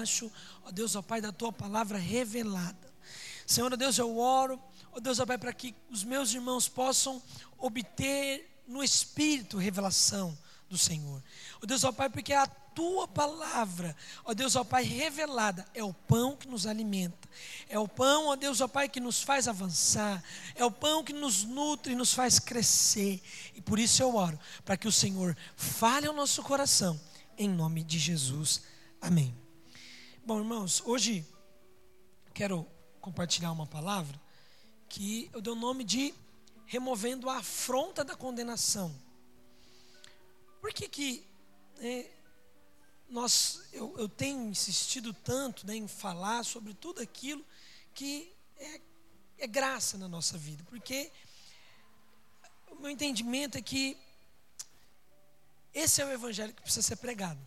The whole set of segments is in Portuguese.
debaixo, ó Deus, ó Pai, da tua palavra revelada. Senhor, ó Deus, eu oro, ó Deus, ó Pai, para que os meus irmãos possam obter no Espírito revelação do Senhor. Ó Deus, ó Pai, porque a tua palavra, ó Deus, ó Pai, revelada, é o pão que nos alimenta, é o pão, ó Deus, ó Pai, que nos faz avançar, é o pão que nos nutre nos faz crescer. E por isso eu oro, para que o Senhor fale ao nosso coração, em nome de Jesus. Amém. Bom, irmãos, hoje quero compartilhar uma palavra que eu dei o nome de removendo a afronta da condenação. Por que que é, nós, eu, eu, tenho insistido tanto né, em falar sobre tudo aquilo que é, é graça na nossa vida? Porque o meu entendimento é que esse é o evangelho que precisa ser pregado.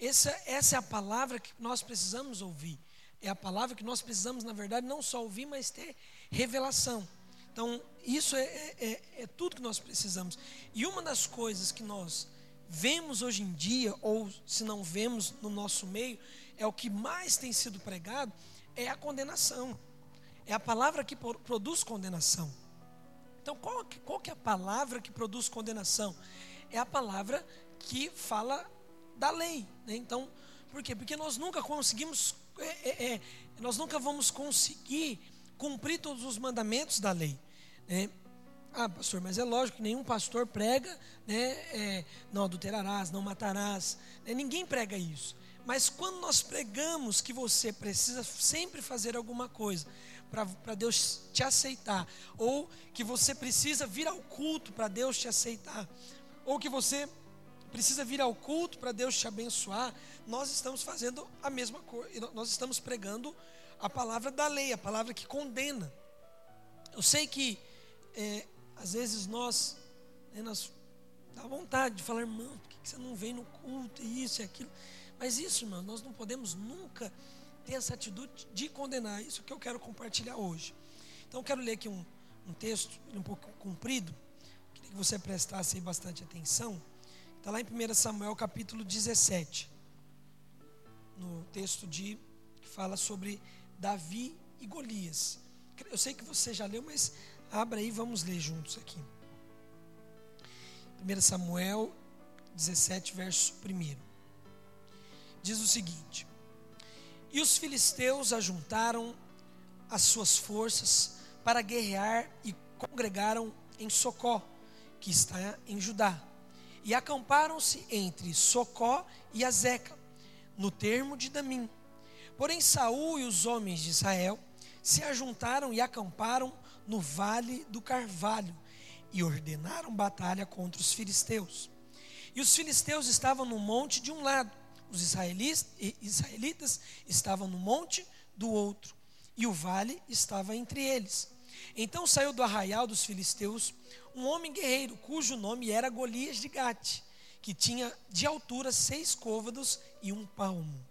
Essa, essa é a palavra que nós precisamos ouvir. É a palavra que nós precisamos, na verdade, não só ouvir, mas ter revelação. Então, isso é, é, é, é tudo que nós precisamos. E uma das coisas que nós vemos hoje em dia, ou se não vemos no nosso meio, é o que mais tem sido pregado, é a condenação. É a palavra que produz condenação. Então, qual, qual que é a palavra que produz condenação? É a palavra que fala da lei. Né? Então, por quê? Porque nós nunca conseguimos, é, é, é, nós nunca vamos conseguir cumprir todos os mandamentos da lei. Né? Ah, pastor, mas é lógico que nenhum pastor prega, né? É, não adulterarás, não matarás. Né? Ninguém prega isso. Mas quando nós pregamos que você precisa sempre fazer alguma coisa para Deus te aceitar, ou que você precisa vir ao culto para Deus te aceitar, ou que você precisa vir ao culto para Deus te abençoar, nós estamos fazendo a mesma coisa, nós estamos pregando a palavra da lei, a palavra que condena. Eu sei que é, às vezes nós, né, nós dá vontade de falar, irmão, por que você não vem no culto, e isso e aquilo? Mas isso, irmão, nós não podemos nunca ter essa atitude de condenar. Isso que eu quero compartilhar hoje. Então, eu quero ler aqui um, um texto, um pouco comprido. Queria que você prestasse bastante atenção. Está lá em 1 Samuel capítulo 17. No texto de que fala sobre Davi e Golias. Eu sei que você já leu, mas Abra aí, vamos ler juntos aqui. 1 Samuel 17, verso 1. Diz o seguinte: E os filisteus ajuntaram as suas forças para guerrear e congregaram em Socó, que está em Judá. E acamparam-se entre Socó e Azeca, no termo de Damim. Porém Saul e os homens de Israel se ajuntaram e acamparam no vale do Carvalho e ordenaram batalha contra os filisteus. E os filisteus estavam no monte de um lado, os israelitas estavam no monte do outro, e o vale estava entre eles. Então saiu do arraial dos filisteus um homem guerreiro, cujo nome era Golias de Gate, que tinha de altura seis côvados e um palmo.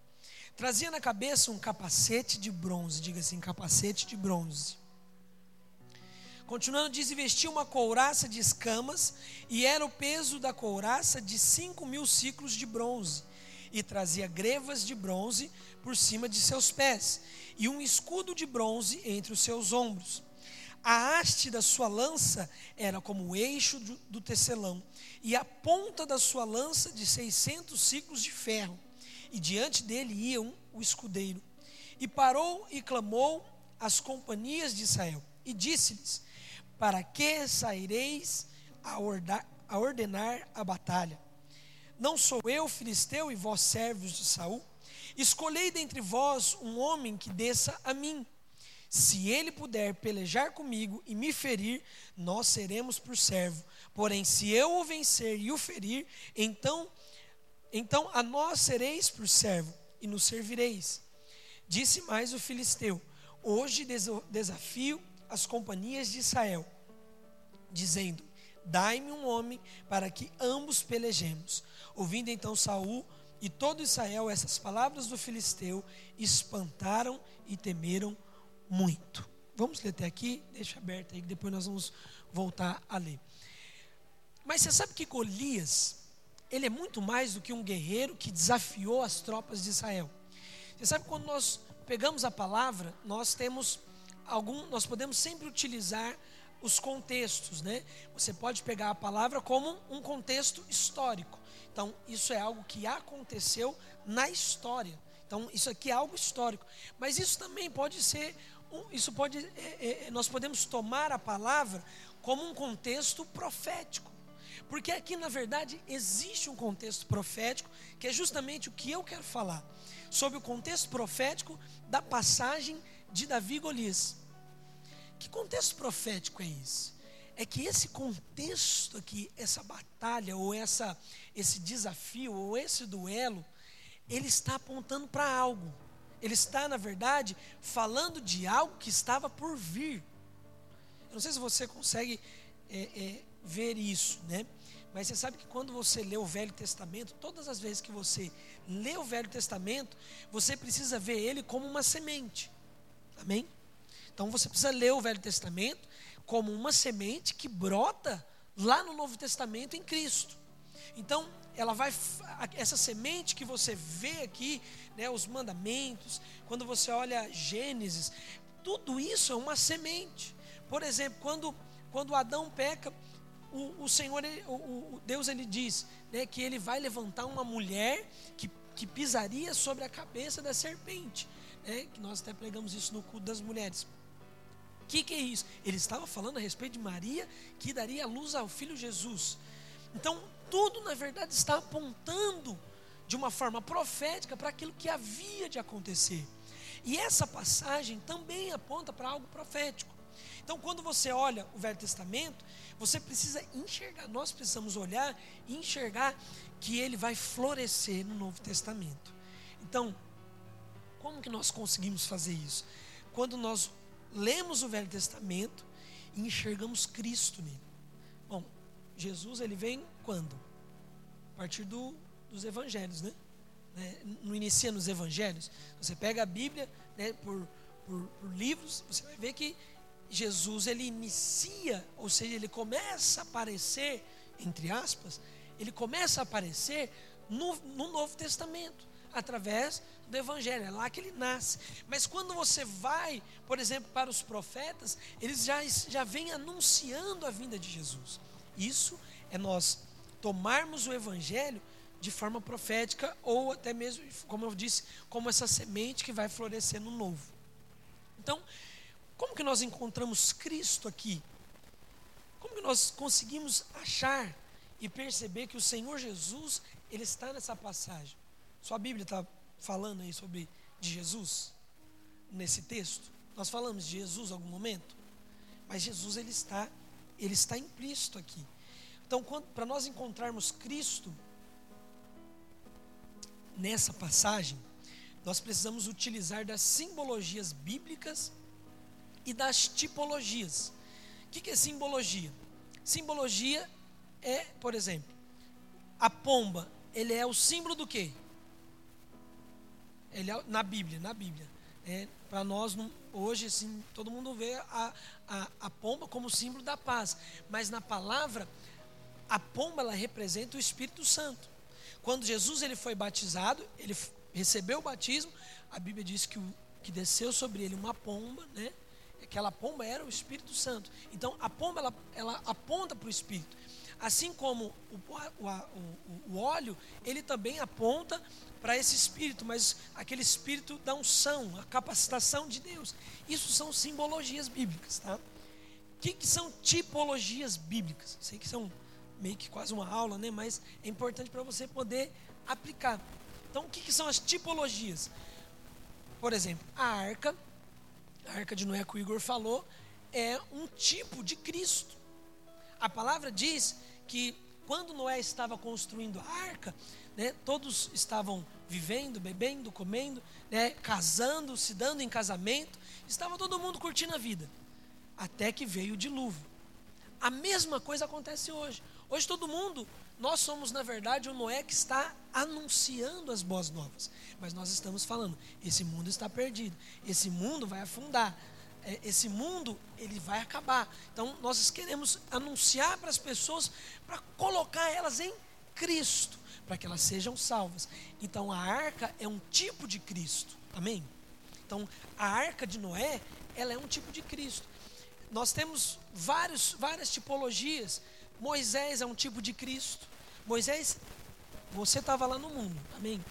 Trazia na cabeça um capacete de bronze, diga assim, capacete de bronze Continuando, diz: vestia uma couraça de escamas, e era o peso da couraça de cinco mil ciclos de bronze, e trazia grevas de bronze por cima de seus pés, e um escudo de bronze entre os seus ombros. A haste da sua lança era como o eixo do, do tecelão, e a ponta da sua lança de seiscentos ciclos de ferro, e diante dele ia um, o escudeiro. E parou e clamou às companhias de Israel, e disse-lhes: para que saireis a, a ordenar a batalha? Não sou eu filisteu e vós servos de Saul? Escolhei dentre vós um homem que desça a mim. Se ele puder pelejar comigo e me ferir, nós seremos por servo. Porém, se eu o vencer e o ferir, então, então a nós sereis por servo e nos servireis. Disse mais o filisteu: Hoje desafio as companhias de Israel, dizendo: Dai-me um homem para que ambos pelejemos. Ouvindo então Saul e todo Israel essas palavras do filisteu, espantaram e temeram muito. Vamos ler até aqui, deixa aberto aí, que depois nós vamos voltar a ler. Mas você sabe que Golias, ele é muito mais do que um guerreiro que desafiou as tropas de Israel. Você sabe quando nós pegamos a palavra, nós temos algum, nós podemos sempre utilizar os contextos, né? Você pode pegar a palavra como um contexto histórico. Então, isso é algo que aconteceu na história. Então, isso aqui é algo histórico. Mas isso também pode ser, isso pode, é, é, nós podemos tomar a palavra como um contexto profético. Porque aqui, na verdade, existe um contexto profético, que é justamente o que eu quero falar, sobre o contexto profético da passagem de Davi e Golias. Que contexto profético é esse? É que esse contexto aqui, essa batalha, ou essa, esse desafio, ou esse duelo, ele está apontando para algo. Ele está, na verdade, falando de algo que estava por vir. Eu não sei se você consegue é, é, ver isso, né? Mas você sabe que quando você lê o Velho Testamento, todas as vezes que você lê o Velho Testamento, você precisa ver ele como uma semente. Amém? Então você precisa ler o Velho Testamento como uma semente que brota lá no Novo Testamento em Cristo. Então, ela vai essa semente que você vê aqui, né, os mandamentos, quando você olha Gênesis, tudo isso é uma semente. Por exemplo, quando quando Adão peca, o, o Senhor, o, o, Deus, ele diz né, que ele vai levantar uma mulher que, que pisaria sobre a cabeça da serpente. Né, que nós até pregamos isso no culto das mulheres. O que, que é isso? Ele estava falando a respeito de Maria que daria luz ao filho Jesus. Então, tudo na verdade está apontando de uma forma profética para aquilo que havia de acontecer. E essa passagem também aponta para algo profético. Então, quando você olha o Velho Testamento, você precisa enxergar, nós precisamos olhar e enxergar que ele vai florescer no Novo Testamento. Então, como que nós conseguimos fazer isso? Quando nós lemos o Velho Testamento e enxergamos Cristo nele. Jesus ele vem quando? A partir do, dos evangelhos, né? né? Não inicia nos evangelhos. Você pega a Bíblia né, por, por, por livros, você vai ver que Jesus ele inicia, ou seja, ele começa a aparecer, entre aspas, ele começa a aparecer no, no Novo Testamento, através do Evangelho, é lá que ele nasce. Mas quando você vai, por exemplo, para os profetas, eles já, já vêm anunciando a vinda de Jesus. Isso é nós tomarmos o Evangelho de forma profética, ou até mesmo, como eu disse, como essa semente que vai florescer no novo. Então, como que nós encontramos Cristo aqui? Como que nós conseguimos achar e perceber que o Senhor Jesus, Ele está nessa passagem? Sua Bíblia está falando aí sobre de Jesus? Nesse texto? Nós falamos de Jesus em algum momento? Mas Jesus, Ele está, Ele está implícito aqui. Então, para nós encontrarmos Cristo nessa passagem, nós precisamos utilizar das simbologias bíblicas e das tipologias. O que é simbologia? Simbologia é, por exemplo, a pomba, ele é o símbolo do quê? Ele é, na Bíblia, na Bíblia. É, Para nós, hoje, assim, todo mundo vê a, a, a pomba como símbolo da paz. Mas na palavra, a pomba, ela representa o Espírito Santo. Quando Jesus ele foi batizado, ele recebeu o batismo, a Bíblia diz que, o, que desceu sobre ele uma pomba, né? aquela pomba era o Espírito Santo. Então a pomba ela, ela aponta para o Espírito. Assim como o, o, o, o óleo, ele também aponta para esse Espírito, mas aquele Espírito da unção, a capacitação de Deus. Isso são simbologias bíblicas, tá? O que, que são tipologias bíblicas? Sei que são meio que quase uma aula, né? Mas é importante para você poder aplicar. Então, o que, que são as tipologias? Por exemplo, a arca a arca de Noé que o Igor falou, é um tipo de Cristo. A palavra diz que quando Noé estava construindo a arca, né, todos estavam vivendo, bebendo, comendo, né, casando, se dando em casamento, estava todo mundo curtindo a vida, até que veio o dilúvio. A mesma coisa acontece hoje. Hoje todo mundo, nós somos na verdade o Noé que está anunciando as boas novas. Mas nós estamos falando, esse mundo está perdido, esse mundo vai afundar, esse mundo ele vai acabar. Então nós queremos anunciar para as pessoas para colocar elas em Cristo, para que elas sejam salvas. Então a arca é um tipo de Cristo, Amém? Então, a arca de Noé, ela é um tipo de Cristo. Nós temos vários, várias tipologias. Moisés é um tipo de Cristo. Moisés, você estava lá no mundo, amém?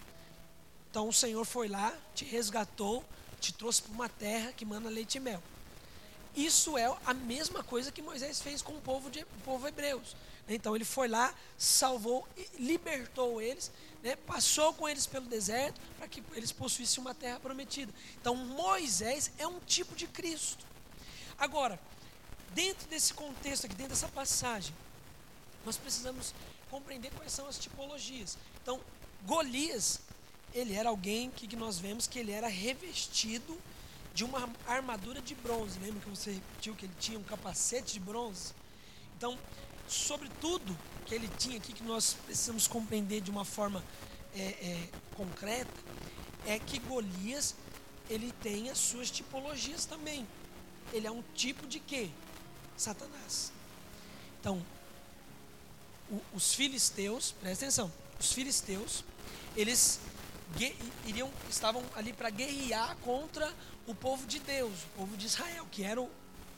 Então o Senhor foi lá, te resgatou, te trouxe para uma terra que manda leite e mel. Isso é a mesma coisa que Moisés fez com o povo, de, o povo hebreus. Então ele foi lá, salvou, libertou eles, né, passou com eles pelo deserto para que eles possuíssem uma terra prometida. Então Moisés é um tipo de Cristo. Agora, dentro desse contexto aqui, dentro dessa passagem, nós precisamos compreender quais são as tipologias. Então, Golias, ele era alguém que, nós vemos que ele era revestido de uma armadura de bronze. Lembra que você repetiu que ele tinha um capacete de bronze? Então, sobre tudo que ele tinha aqui, que nós precisamos compreender de uma forma é, é, concreta, é que Golias ele tem as suas tipologias também. Ele é um tipo de quê? Satanás. Então, o, os filisteus, presta atenção, os filisteus, eles iriam, estavam ali para guerrear contra o povo de Deus, o povo de Israel, que eram,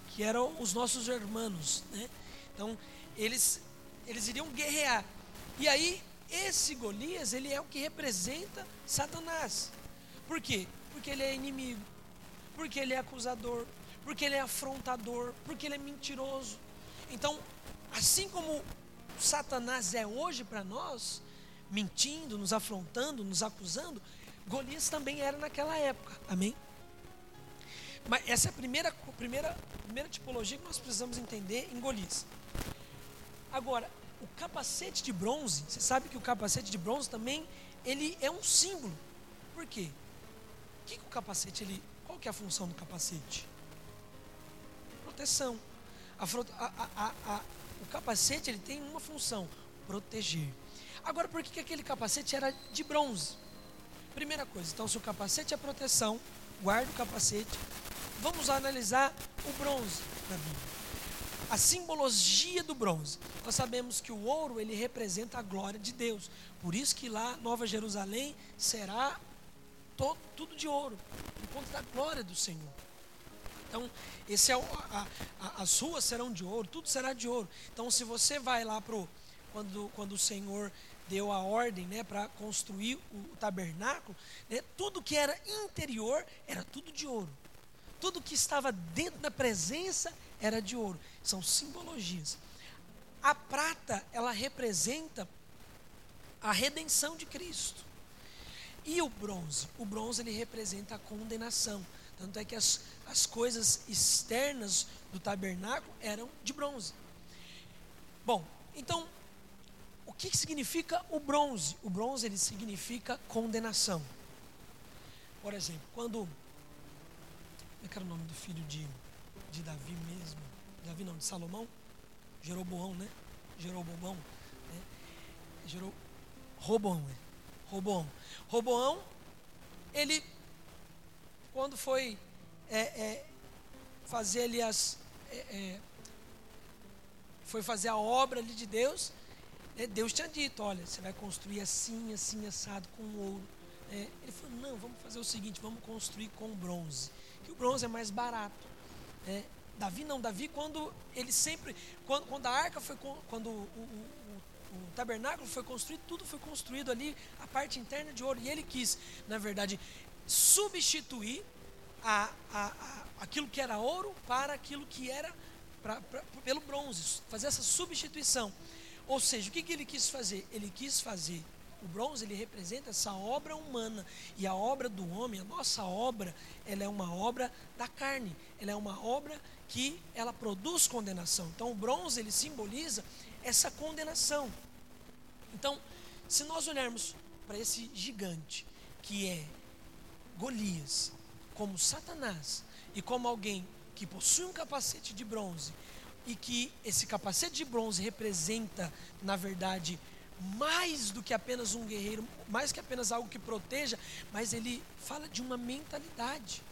que eram os nossos irmãos. Né? Então, eles, eles iriam guerrear. E aí, esse Golias, ele é o que representa Satanás. Por quê? Porque ele é inimigo, porque ele é acusador, porque ele é afrontador, porque ele é mentiroso. Então, assim como Satanás é hoje para nós, mentindo, nos afrontando, nos acusando, Golias também era naquela época. Amém? Mas essa é a primeira, primeira, primeira tipologia que nós precisamos entender em Golias. Agora, o capacete de bronze, você sabe que o capacete de bronze também ele é um símbolo. Por quê? O que, que o capacete ele, qual que é a função do capacete? Proteção. A, a, a, o capacete ele tem uma função, proteger. Agora, por que, que aquele capacete era de bronze? Primeira coisa, então se o capacete é proteção, guarda o capacete. Vamos analisar o bronze na Bíblia. A simbologia do bronze. Nós sabemos que o ouro ele representa a glória de Deus. Por isso que lá Nova Jerusalém será todo, tudo de ouro, por conta da glória do Senhor. Então, esse é o, a, a, as ruas serão de ouro, tudo será de ouro. Então, se você vai lá pro quando, quando o Senhor deu a ordem né, para construir o tabernáculo, né, tudo que era interior era tudo de ouro. Tudo que estava dentro da presença era de ouro. São simbologias. A prata, ela representa a redenção de Cristo. E o bronze? O bronze ele representa a condenação. Tanto é que as, as coisas externas do tabernáculo eram de bronze. Bom, então o que significa o bronze? O bronze ele significa condenação. Por exemplo, quando. Como é que era o nome do filho de, de Davi mesmo? Davi não, de Salomão? Jeroboão, né? Jeroboão. Né? Gerou, Roboão, né? Roboão. Roboão, ele, quando foi é, é, fazer ali as. É, é foi fazer a obra ali de Deus, Deus tinha dito, olha, você vai construir assim, assim, assado, com ouro. É, ele falou, não, vamos fazer o seguinte, vamos construir com bronze. Que o bronze é mais barato. É, Davi não, Davi quando ele sempre, quando, quando a arca foi, quando o, o, o, o, tabernáculo foi construído, tudo foi construído ali, a parte interna de ouro. E ele quis, na verdade, substituir a, a, a aquilo que era ouro para aquilo que era pra, pra, pelo bronze, fazer essa substituição. Ou seja, o que, que ele quis fazer? Ele quis fazer o bronze ele representa essa obra humana e a obra do homem, a nossa obra, ela é uma obra da carne, ela é uma obra que ela produz condenação. Então o bronze ele simboliza essa condenação. Então, se nós olharmos para esse gigante que é Golias, como Satanás e como alguém que possui um capacete de bronze e que esse capacete de bronze representa, na verdade, mais do que apenas um guerreiro, mais que apenas algo que proteja, mas ele fala de uma mentalidade.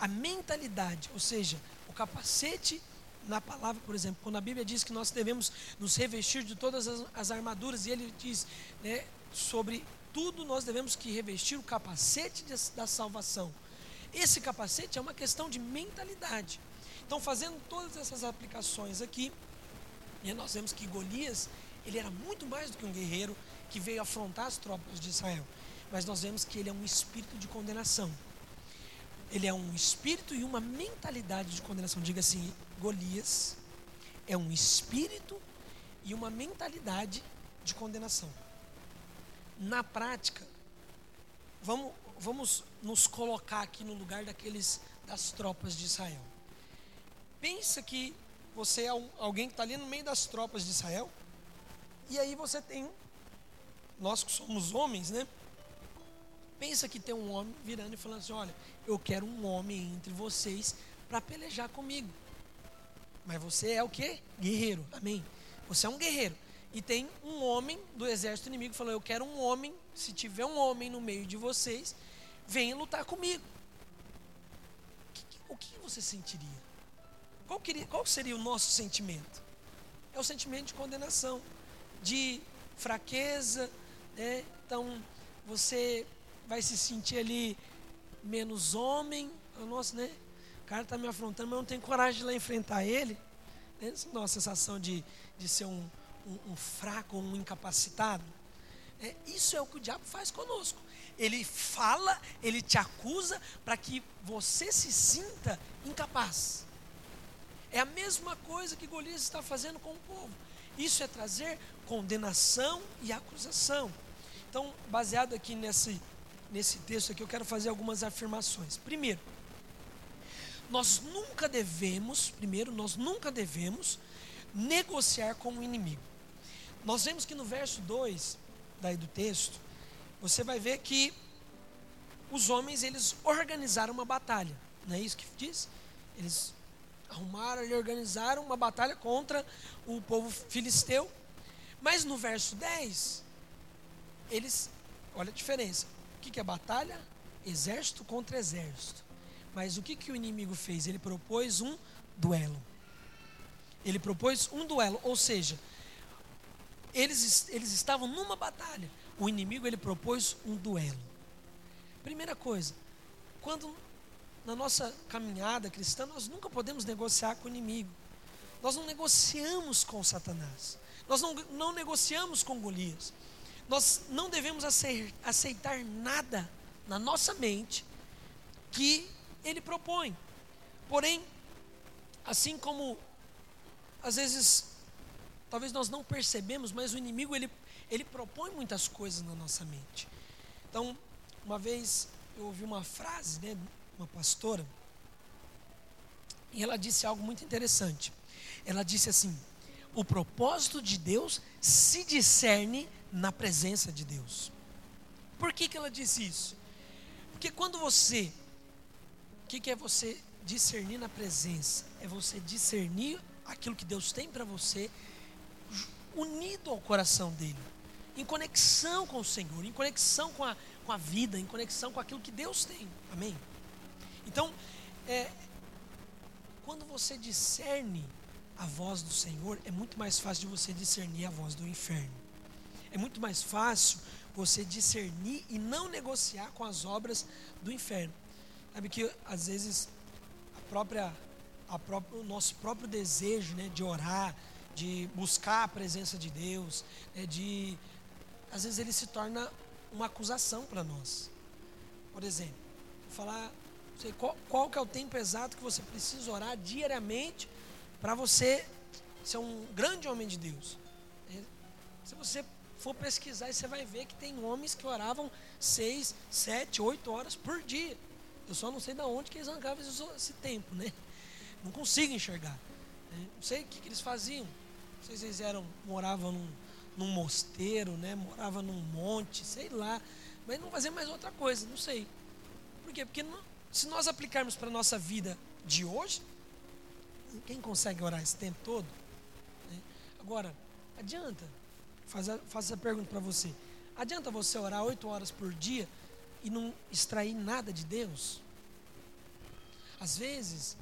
A mentalidade, ou seja, o capacete na palavra, por exemplo, quando a Bíblia diz que nós devemos nos revestir de todas as, as armaduras, e ele diz né, sobre tudo, nós devemos que revestir o capacete de, da salvação. Esse capacete é uma questão de mentalidade. Então, fazendo todas essas aplicações aqui, nós vemos que Golias, ele era muito mais do que um guerreiro que veio afrontar as tropas de Israel. Mas nós vemos que ele é um espírito de condenação. Ele é um espírito e uma mentalidade de condenação. Diga assim: Golias é um espírito e uma mentalidade de condenação. Na prática, vamos, vamos nos colocar aqui no lugar daqueles das tropas de Israel. Pensa que você é um, alguém que está ali no meio das tropas de Israel, e aí você tem, nós que somos homens, né? Pensa que tem um homem virando e falando assim: Olha, eu quero um homem entre vocês para pelejar comigo. Mas você é o que? Guerreiro, amém? Você é um guerreiro. E tem um homem do exército inimigo que falou: Eu quero um homem, se tiver um homem no meio de vocês, venha lutar comigo. O que, você sentiria? Qual, queria, qual seria o nosso sentimento? É o sentimento de condenação, de fraqueza, né? Então você vai se sentir ali menos homem. Nossa, né? O cara está me afrontando, mas eu não tenho coragem de lá enfrentar ele. Né? Não uma sensação de, de ser um, um, um fraco, um incapacitado. É, isso é o que o diabo faz conosco. Ele fala, ele te acusa para que você se sinta incapaz. É a mesma coisa que Golias está fazendo com o povo. Isso é trazer condenação e acusação. Então, baseado aqui nesse, nesse texto aqui, eu quero fazer algumas afirmações. Primeiro, nós nunca devemos, primeiro, nós nunca devemos negociar com o inimigo. Nós vemos que no verso 2 daí do texto, você vai ver que os homens eles organizaram uma batalha. Não é isso que diz? Eles arrumaram e organizaram uma batalha contra o povo filisteu. Mas no verso 10, eles, olha a diferença. O que, que é batalha? Exército contra exército. Mas o que, que o inimigo fez? Ele propôs um duelo. Ele propôs um duelo, ou seja, eles, eles estavam numa batalha. O inimigo ele propôs um duelo. Primeira coisa, quando na nossa caminhada cristã nós nunca podemos negociar com o inimigo. Nós não negociamos com Satanás. Nós não, não negociamos com Golias. Nós não devemos aceitar nada na nossa mente que ele propõe. Porém, assim como às vezes talvez nós não percebemos, mas o inimigo ele ele propõe muitas coisas na nossa mente. Então, uma vez eu ouvi uma frase, né, uma pastora, e ela disse algo muito interessante. Ela disse assim: "O propósito de Deus se discerne na presença de Deus". Por que que ela disse isso? Porque quando você o que, que é você discernir na presença? É você discernir aquilo que Deus tem para você, unido ao coração dele, em conexão com o Senhor, em conexão com a, com a vida, em conexão com aquilo que Deus tem. Amém? Então, é, quando você discerne a voz do Senhor, é muito mais fácil de você discernir a voz do inferno. É muito mais fácil você discernir e não negociar com as obras do inferno. Sabe que às vezes a própria, a própria, o nosso próprio desejo né, de orar, de buscar a presença de Deus, né, de às vezes ele se torna uma acusação para nós. Por exemplo, falar sei, qual, qual que é o tempo exato que você precisa orar diariamente para você ser um grande homem de Deus. É, se você for pesquisar, você vai ver que tem homens que oravam seis, sete, oito horas por dia. Eu só não sei de onde que eles arrancavam esse, tempo, né? Não consigo enxergar. Né? Não sei o que, que, eles faziam. Não sei se eles eram, moravam num, num mosteiro, né? Moravam num monte, sei lá. Mas não faziam mais outra coisa, não sei. Por quê? Porque não, se nós aplicarmos para a nossa vida de hoje, quem consegue orar esse tempo todo? Né? Agora, adianta, faço essa pergunta para você. Adianta você orar oito horas por dia e não extrair nada de Deus? Às vezes,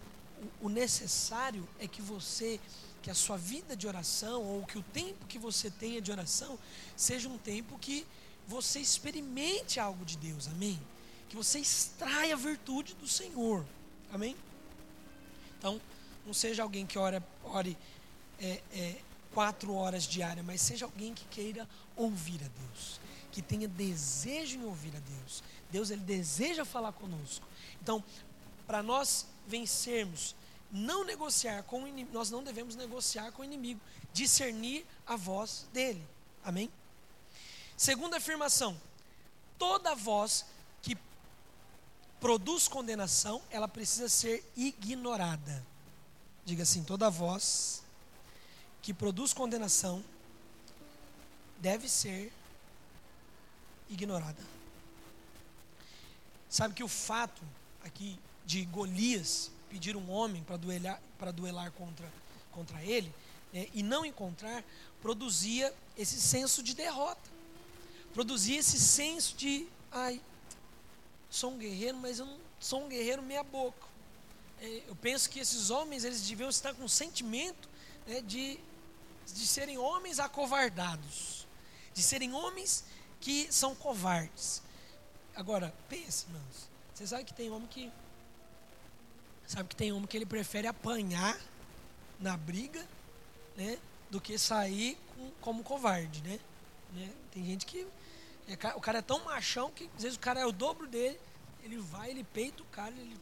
o, o necessário é que você, que a sua vida de oração, ou que o tempo que você tenha de oração, seja um tempo que você experimente algo de Deus, amém? Que você extraia a virtude do Senhor, amém? Então, não seja alguém que ore, ore é, é, quatro horas diárias, mas seja alguém que queira ouvir a Deus, que tenha desejo em ouvir a Deus. Deus ele deseja falar conosco. Então, para nós vencermos, não negociar com o inimigo, nós não devemos negociar com o inimigo, discernir a voz dele. Amém? Segunda afirmação: toda voz produz condenação, ela precisa ser ignorada. Diga assim: toda voz que produz condenação deve ser ignorada. Sabe que o fato aqui de Golias pedir um homem para duelar, para duelar contra, contra ele né, e não encontrar, produzia esse senso de derrota, produzia esse senso de, ai, sou um guerreiro, mas eu não sou um guerreiro meia boca. É, eu penso que esses homens eles deviam estar com um sentimento né, de, de serem homens acovardados, de serem homens que são covardes. Agora, pense, irmãos. Você sabe que tem homem que. Sabe que tem homem que ele prefere apanhar na briga, né? Do que sair com, como covarde, né? né? Tem gente que. É, o cara é tão machão que às vezes o cara é o dobro dele. Ele vai, ele peita o cara, ele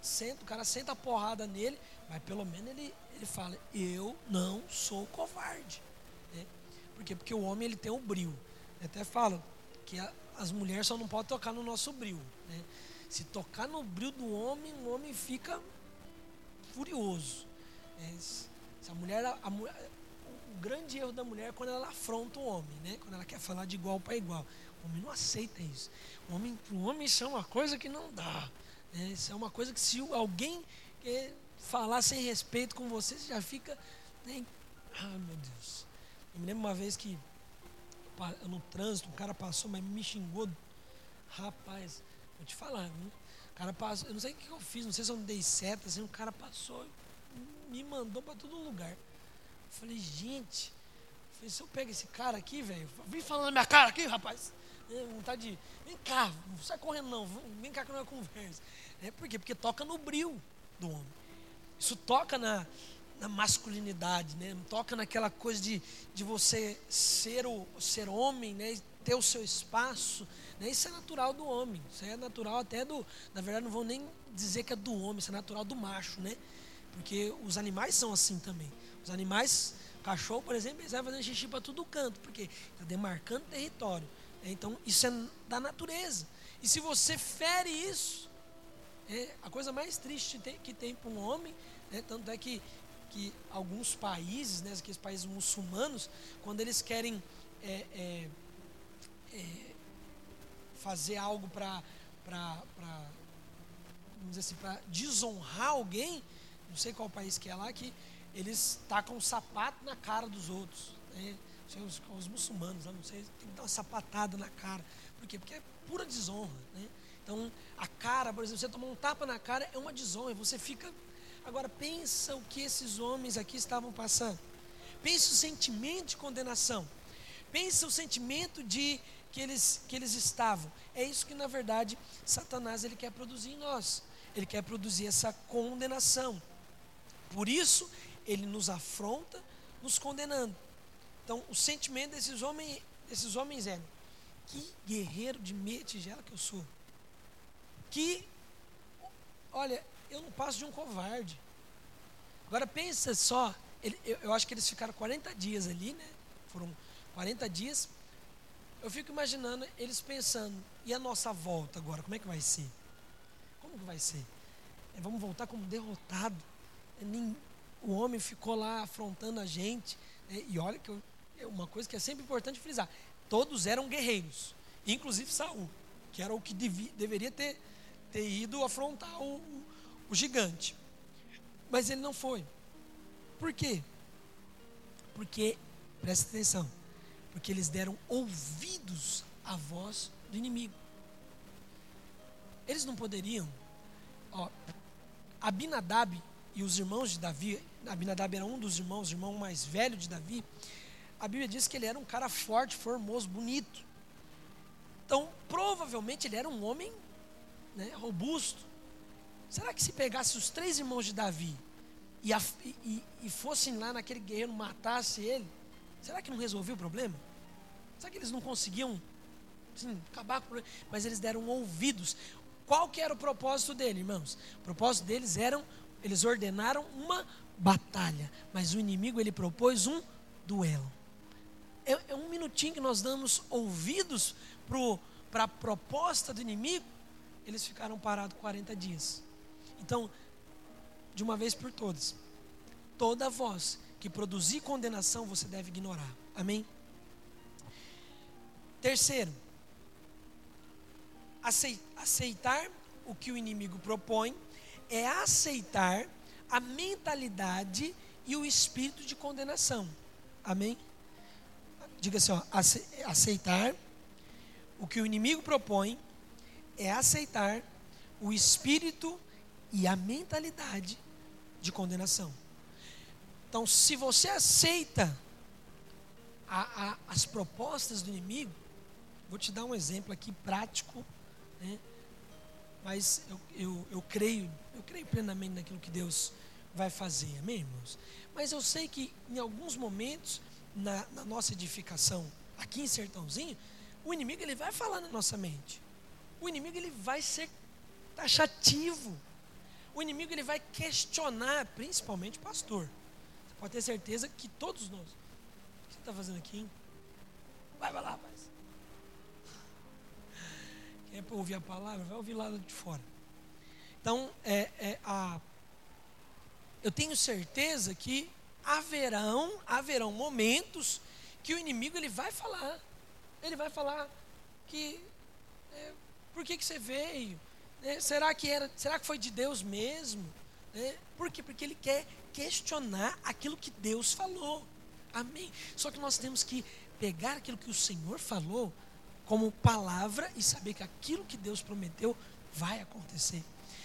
senta, o cara senta a porrada nele, mas pelo menos ele, ele fala, eu não sou covarde. Né? Por quê? Porque o homem ele tem o brilho. até fala que a, as mulheres só não podem tocar no nosso bril. Né? Se tocar no bril do homem, o homem fica furioso. É, se a mulher, a, a, o grande erro da mulher é quando ela afronta o homem, né? quando ela quer falar de igual para igual. O homem não aceita isso. O homem, o homem isso é uma coisa que não dá. Né? Isso é uma coisa que se alguém falar sem respeito com você, você já fica. Né? Ah, meu Deus. Eu me lembro uma vez que no trânsito, um cara passou, mas me xingou. Rapaz, vou te falar, o cara passou, eu não sei o que eu fiz, não sei se eu dei seta, assim, o cara passou, me mandou para todo lugar. Eu falei, gente, falei, se eu pego esse cara aqui, velho, vem falando na minha cara aqui, rapaz. É, vontade de, vem cá, não sai correndo não, vem cá que não é conversa. É, por quê? Porque toca no bril do homem. Isso toca na, na masculinidade, né? toca naquela coisa de, de você ser, o, ser homem, né? ter o seu espaço. Né? Isso é natural do homem, isso é natural até do. Na verdade, não vou nem dizer que é do homem, isso é natural do macho, né? Porque os animais são assim também. Os animais, cachorro, por exemplo, eles vão fazendo xixi para todo canto, porque está demarcando território. Né? Então, isso é da natureza. E se você fere isso, é a coisa mais triste que tem para um homem, né? tanto é que que alguns países, né, aqueles países muçulmanos, quando eles querem é, é, é, fazer algo para vamos dizer assim, para desonrar alguém, não sei qual país que é lá, que eles tacam um sapato na cara dos outros. Né? Os, os, muçulmanos, não sei, tem que dar uma sapatada na cara. Por quê? Porque é pura desonra. Né? Então, a cara, por exemplo, você tomar um tapa na cara é uma desonra, você fica Agora pensa o que esses homens aqui estavam passando. Pensa o sentimento de condenação. Pensa o sentimento de que eles, que eles estavam. É isso que na verdade Satanás ele quer produzir em nós. Ele quer produzir essa condenação. Por isso ele nos afronta, nos condenando. Então o sentimento desses homens, desses homens é: que guerreiro de meia tigela que eu sou. Que, olha, eu não passo de um covarde. Agora pensa só, ele, eu, eu, acho que eles ficaram 40 dias ali, né? Foram 40 dias. Eu fico imaginando eles pensando, e a nossa volta agora, como é que vai ser? Como que vai ser? É, vamos voltar como derrotado. É, nem, o homem ficou lá afrontando a gente. Né? E olha que eu, é uma coisa que é sempre importante frisar: todos eram guerreiros, inclusive Saul, que era o que deveria ter, ter ido afrontar o, o gigante. Mas ele não foi. Por quê? Porque, presta atenção, porque eles deram ouvidos à voz do inimigo. Eles não poderiam, ó, Abinadab e os irmãos de Davi, Abinadab era um dos irmãos, o irmão mais velho de Davi, a Bíblia diz que ele era um cara forte, formoso, bonito. Então, provavelmente ele era um homem né, robusto. Será que se pegasse os três irmãos de Davi e, a, e, e fossem lá naquele guerreiro matasse ele, será que não resolvia o problema? Será que eles não conseguiam assim, acabar com o problema? Mas eles deram ouvidos. Qual que era o propósito dele, irmãos? O propósito deles eram, eles ordenaram uma batalha, mas o inimigo ele propôs um duelo. É, é um minutinho que nós damos ouvidos para a proposta do inimigo, eles ficaram parados 40 dias. Então, de uma vez por todas, toda voz que produzir condenação você deve ignorar. Amém? Terceiro, aceitar o que o inimigo propõe é aceitar a mentalidade e o espírito de condenação. Amém? Diga assim, ó, aceitar o que o inimigo propõe é aceitar o espírito e a mentalidade de condenação. Então, se você aceita a, a, as propostas do inimigo, vou te dar um exemplo aqui prático, né? mas eu, eu, eu creio, eu creio plenamente naquilo que Deus vai fazer, amém, irmãos? Mas eu sei que em alguns momentos, na, na nossa edificação, aqui em Sertãozinho, o inimigo ele vai falar na nossa mente. O inimigo ele vai ser taxativo. O inimigo ele vai questionar, principalmente o pastor. Você pode ter certeza que todos nós. O que você está fazendo aqui? Hein? Vai, vai lá, rapaz. Quer ouvir a palavra? Vai ouvir lá de fora. Então, é, é, a, eu tenho certeza que haverão, haverão momentos que o inimigo ele vai falar. Ele vai falar que é, por que, que você veio? É, será, que era, será que foi de Deus mesmo? É, por quê? Porque ele quer questionar aquilo que Deus falou. Amém. Só que nós temos que pegar aquilo que o Senhor falou como palavra e saber que aquilo que Deus prometeu vai acontecer.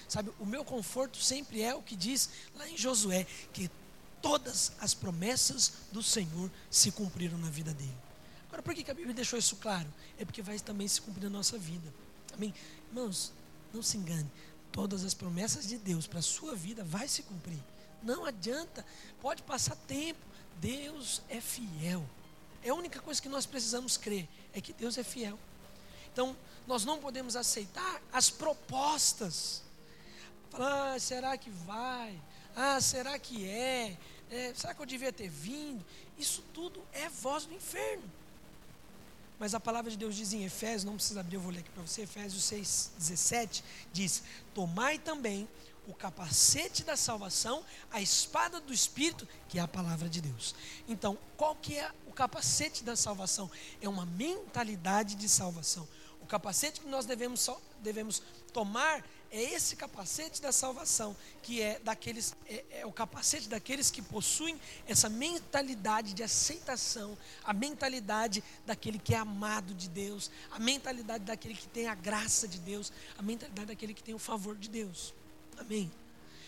Sabe, o meu conforto sempre é o que diz lá em Josué, que todas as promessas do Senhor se cumpriram na vida dele. Agora, por que a Bíblia deixou isso claro? É porque vai também se cumprir na nossa vida. Amém? Irmãos, não se engane. Todas as promessas de Deus para a sua vida vai se cumprir. Não adianta, pode passar tempo. Deus é fiel. É a única coisa que nós precisamos crer, é que Deus é fiel. Então, nós não podemos aceitar as propostas. Falar, ah, será que vai? Ah, será que é? é? Será que eu devia ter vindo? Isso tudo é voz do inferno. Mas a palavra de Deus diz em Efésios, não precisa abrir, eu vou ler aqui para você, Efésios 6, 17, diz: Tomai também o capacete da salvação, a espada do Espírito, que é a palavra de Deus. Então, qual que é o capacete da salvação? É uma mentalidade de salvação. O capacete que nós devemos, devemos tomar é esse capacete da salvação, que é daqueles é, é, o capacete daqueles que possuem essa mentalidade de aceitação, a mentalidade daquele que é amado de Deus, a mentalidade daquele que tem a graça de Deus, a mentalidade daquele que tem o favor de Deus. Amém.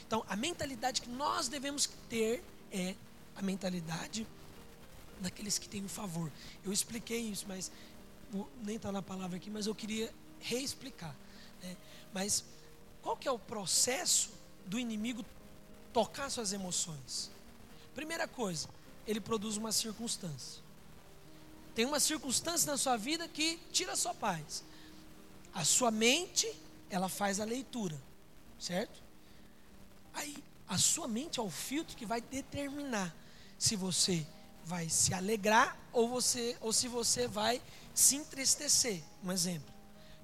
Então, a mentalidade que nós devemos ter é a mentalidade daqueles que têm o favor. Eu expliquei isso, mas nem está na palavra aqui, mas eu queria reexplicar. Né? Mas qual que é o processo do inimigo tocar suas emoções? Primeira coisa, ele produz uma circunstância. Tem uma circunstância na sua vida que tira a sua paz. A sua mente, ela faz a leitura, certo? Aí, a sua mente é o filtro que vai determinar se você vai se alegrar ou, você, ou se você vai se entristecer. Um exemplo.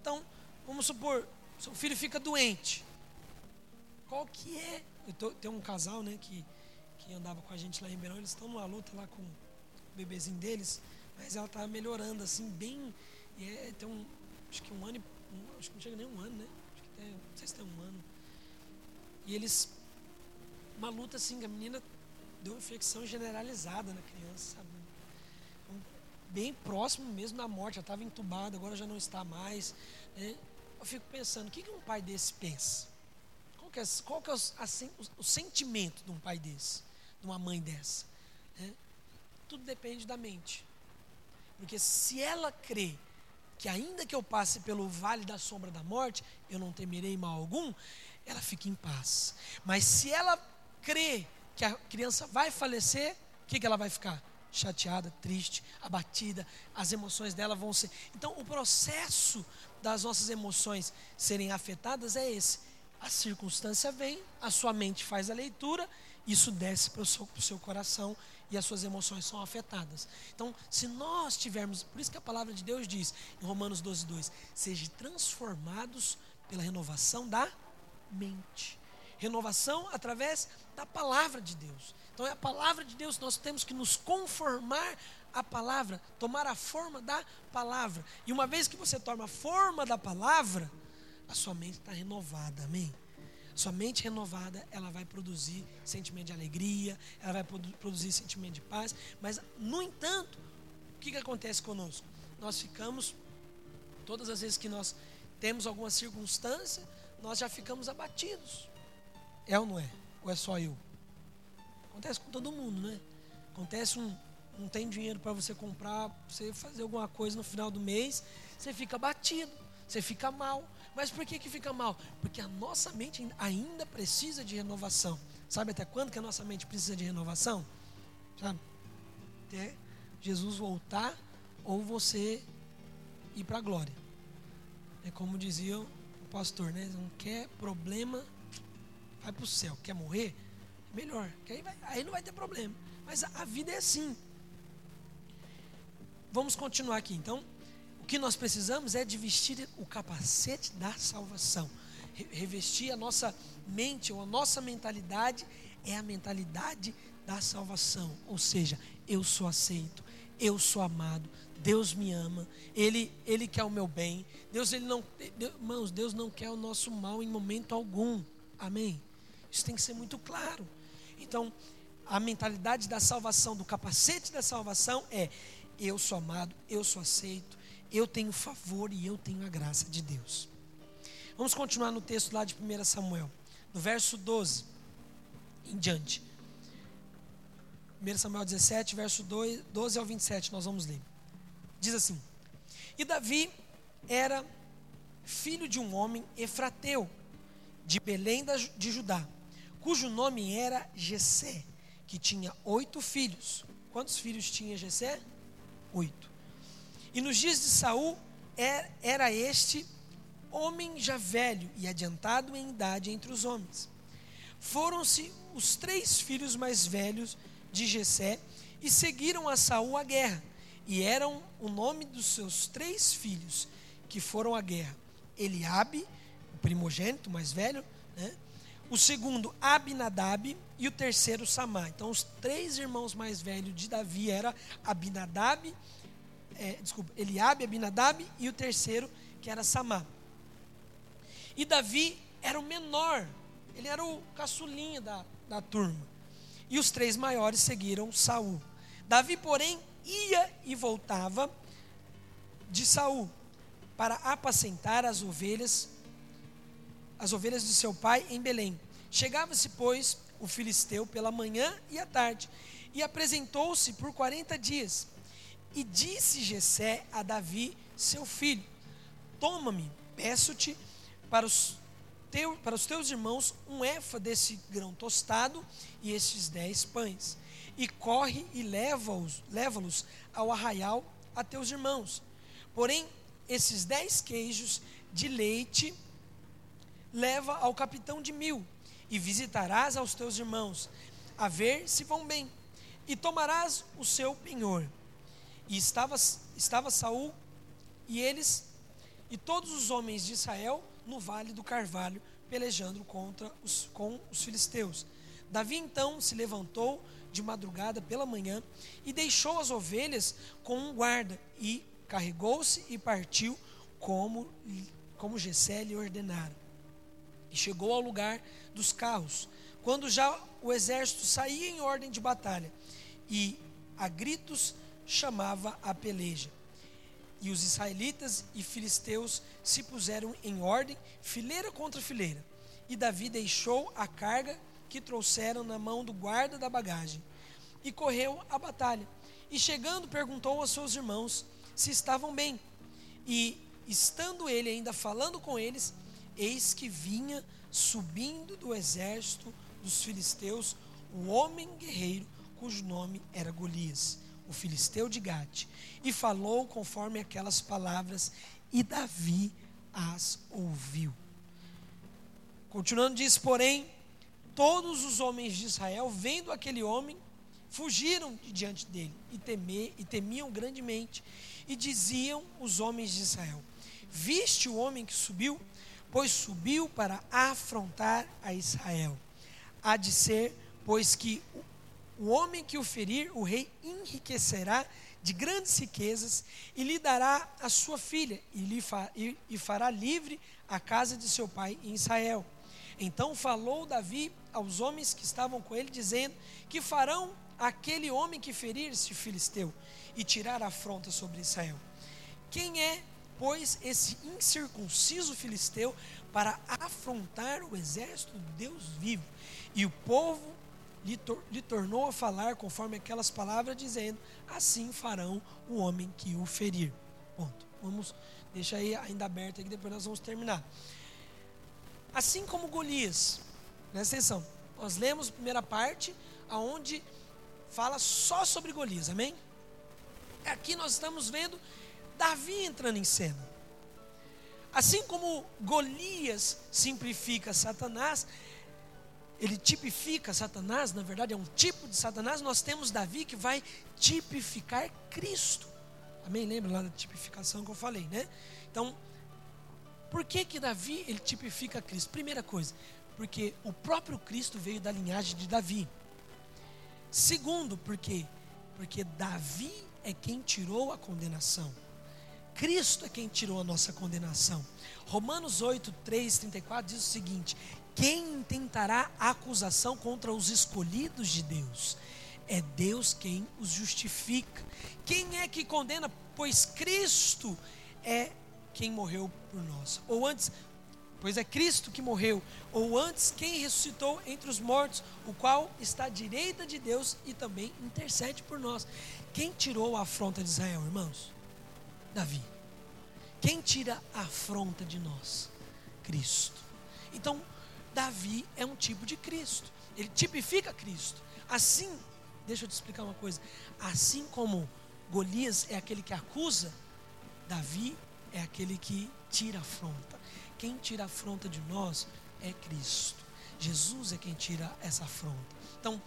Então, vamos supor, seu filho fica doente. Qual que é? Tô, tem um casal, né, que, que andava com a gente lá em Ribeirão, eles estão numa luta lá com o bebezinho deles, mas ela está melhorando, assim, bem. É, tem um, acho que um ano, um, acho que não chega nem um ano, né? Acho que tem, não sei se tem um ano. E eles, uma luta assim, a menina deu infecção generalizada na criança, sabe? Bem próximo mesmo da morte, já estava entubada, agora já não está mais. Né? Eu fico pensando, o que, que um pai desse pensa? Qual que é, qual que é o, o, sentimento de um pai desse, de uma mãe dessa? Né? Tudo depende da mente. Porque se ela crê que ainda que eu passe pelo vale da sombra da morte, eu não temerei mal algum, ela fica em paz. Mas se ela crê que a criança vai falecer, o que, que ela vai ficar? Chateada, triste, abatida, as emoções dela vão ser. Então, o processo das nossas emoções serem afetadas é esse. A circunstância vem, a sua mente faz a leitura, isso desce para o seu, seu coração e as suas emoções são afetadas. Então, se nós tivermos, por isso que a palavra de Deus diz em Romanos 12, 2: sejam transformados pela renovação da mente. Renovação através da palavra de Deus. Então é a palavra de Deus, nós temos que nos conformar à palavra, tomar a forma da palavra. E uma vez que você toma a forma da palavra, a sua mente está renovada, amém? Sua mente renovada, ela vai produzir sentimento de alegria, ela vai produzir sentimento de paz. Mas, no entanto, o que, que acontece conosco? Nós ficamos, todas as vezes que nós temos alguma circunstância, nós já ficamos abatidos. É ou não é? Ou é só eu? Acontece com todo mundo, né? Acontece um, não tem dinheiro para você comprar, você fazer alguma coisa no final do mês, você fica abatido, você fica mal. Mas por que, que fica mal? Porque a nossa mente ainda precisa de renovação. Sabe até quando que a nossa mente precisa de renovação? Sabe? Até Jesus voltar ou você ir para a glória. É como dizia pastor, né? Não quer problema, vai para o céu. Quer morrer? Melhor. Aí, vai, aí não vai ter problema. Mas a, a vida é assim. Vamos continuar aqui. Então, o que nós precisamos é de vestir o capacete da salvação. Revestir a nossa mente ou a nossa mentalidade é a mentalidade da salvação. Ou seja, eu sou aceito, eu sou amado, Deus me ama, Ele, Ele quer o meu bem. Deus, Ele não, Deus, irmãos, Deus não quer o nosso mal em momento algum. Amém? Isso tem que ser muito claro. Então, a mentalidade da salvação, do capacete da salvação é: eu sou amado, eu sou aceito, eu tenho favor e eu tenho a graça de Deus. Vamos continuar no texto lá de 1 Samuel, no verso 12 em diante. 1 Samuel 17, verso 12 ao 27, nós vamos ler. Diz assim: E Davi era filho de um homem efrateu, de Belém de Judá, cujo nome era Gesé, que tinha oito filhos. Quantos filhos tinha Gesé? Oito. E nos dias de Saul é, era este homem já velho e adiantado em idade entre os homens. Foram-se os três filhos mais velhos de Gesé e seguiram a Saul à guerra e eram o nome dos seus três filhos que foram à guerra: Eliabe, o primogênito mais velho? O segundo Abinadab e o terceiro Samá. Então, os três irmãos mais velhos de Davi era Abinadab, é, desculpa, Eliabe, Abinadab e o terceiro que era Samá. E Davi era o menor, ele era o caçulinha da, da turma. E os três maiores seguiram Saul. Davi, porém, ia e voltava de Saul para apacentar as ovelhas, as ovelhas de seu pai em Belém. Chegava-se, pois, o filisteu pela manhã e à tarde, e apresentou-se por quarenta dias. E disse Jessé a Davi, seu filho: Toma-me, peço-te, para os, para os teus irmãos um efa desse grão tostado e estes dez pães e corre e leva-os leva ao arraial a teus irmãos. Porém, esses dez queijos de leite leva ao capitão de mil, e visitarás aos teus irmãos, a ver se vão bem, e tomarás o seu penhor. E estava, estava Saul e eles e todos os homens de Israel no vale do Carvalho, pelejando contra os, com os filisteus. Davi então se levantou de madrugada pela manhã e deixou as ovelhas com um guarda e carregou-se e partiu como como Gessé lhe ordenara. E chegou ao lugar dos carros, quando já o exército saía em ordem de batalha e a gritos chamava a peleja. E os israelitas e filisteus se puseram em ordem, fileira contra fileira. E Davi deixou a carga que trouxeram na mão do guarda da bagagem, e correu à batalha. E chegando, perguntou aos seus irmãos se estavam bem. E estando ele ainda falando com eles, eis que vinha subindo do exército dos filisteus o homem guerreiro cujo nome era Golias, o filisteu de Gate, e falou conforme aquelas palavras, e Davi as ouviu. Continuando diz, porém, todos os homens de Israel, vendo aquele homem, fugiram de diante dele e, temer, e temiam grandemente. E diziam os homens de Israel: Viste o homem que subiu? Pois subiu para afrontar a Israel. Há de ser, pois que o homem que o ferir, o rei enriquecerá de grandes riquezas e lhe dará a sua filha e, lhe fa, e, e fará livre a casa de seu pai em Israel. Então falou Davi aos homens que estavam com ele, dizendo: Que farão aquele homem que ferir este filisteu e tirar a afronta sobre Israel? Quem é, pois, esse incircunciso filisteu para afrontar o exército do Deus vivo? E o povo lhe, tor lhe tornou a falar conforme aquelas palavras, dizendo: Assim farão o homem que o ferir. Ponto. Vamos deixar aí ainda aberto aqui, depois nós vamos terminar. Assim como Golias, presta atenção, nós lemos a primeira parte, aonde fala só sobre Golias, amém? Aqui nós estamos vendo Davi entrando em cena. Assim como Golias simplifica Satanás, ele tipifica Satanás, na verdade é um tipo de Satanás, nós temos Davi que vai tipificar Cristo. Amém? Lembra lá da tipificação que eu falei, né? Então, por que que Davi ele tipifica Cristo? Primeira coisa, porque o próprio Cristo veio da linhagem de Davi. Segundo, porque porque Davi é quem tirou a condenação. Cristo é quem tirou a nossa condenação. Romanos 8, 3, 34 diz o seguinte: quem intentará acusação contra os escolhidos de Deus? É Deus quem os justifica. Quem é que condena? Pois Cristo é quem morreu por nós. Ou antes, pois é Cristo que morreu. Ou antes, quem ressuscitou entre os mortos, o qual está à direita de Deus e também intercede por nós. Quem tirou a afronta de Israel, irmãos? Davi. Quem tira a afronta de nós? Cristo. Então, Davi é um tipo de Cristo. Ele tipifica Cristo. Assim, deixa eu te explicar uma coisa. Assim como Golias é aquele que acusa, Davi é aquele que tira a afronta. Quem tira a afronta de nós é Cristo. Jesus é quem tira essa afronta. Então,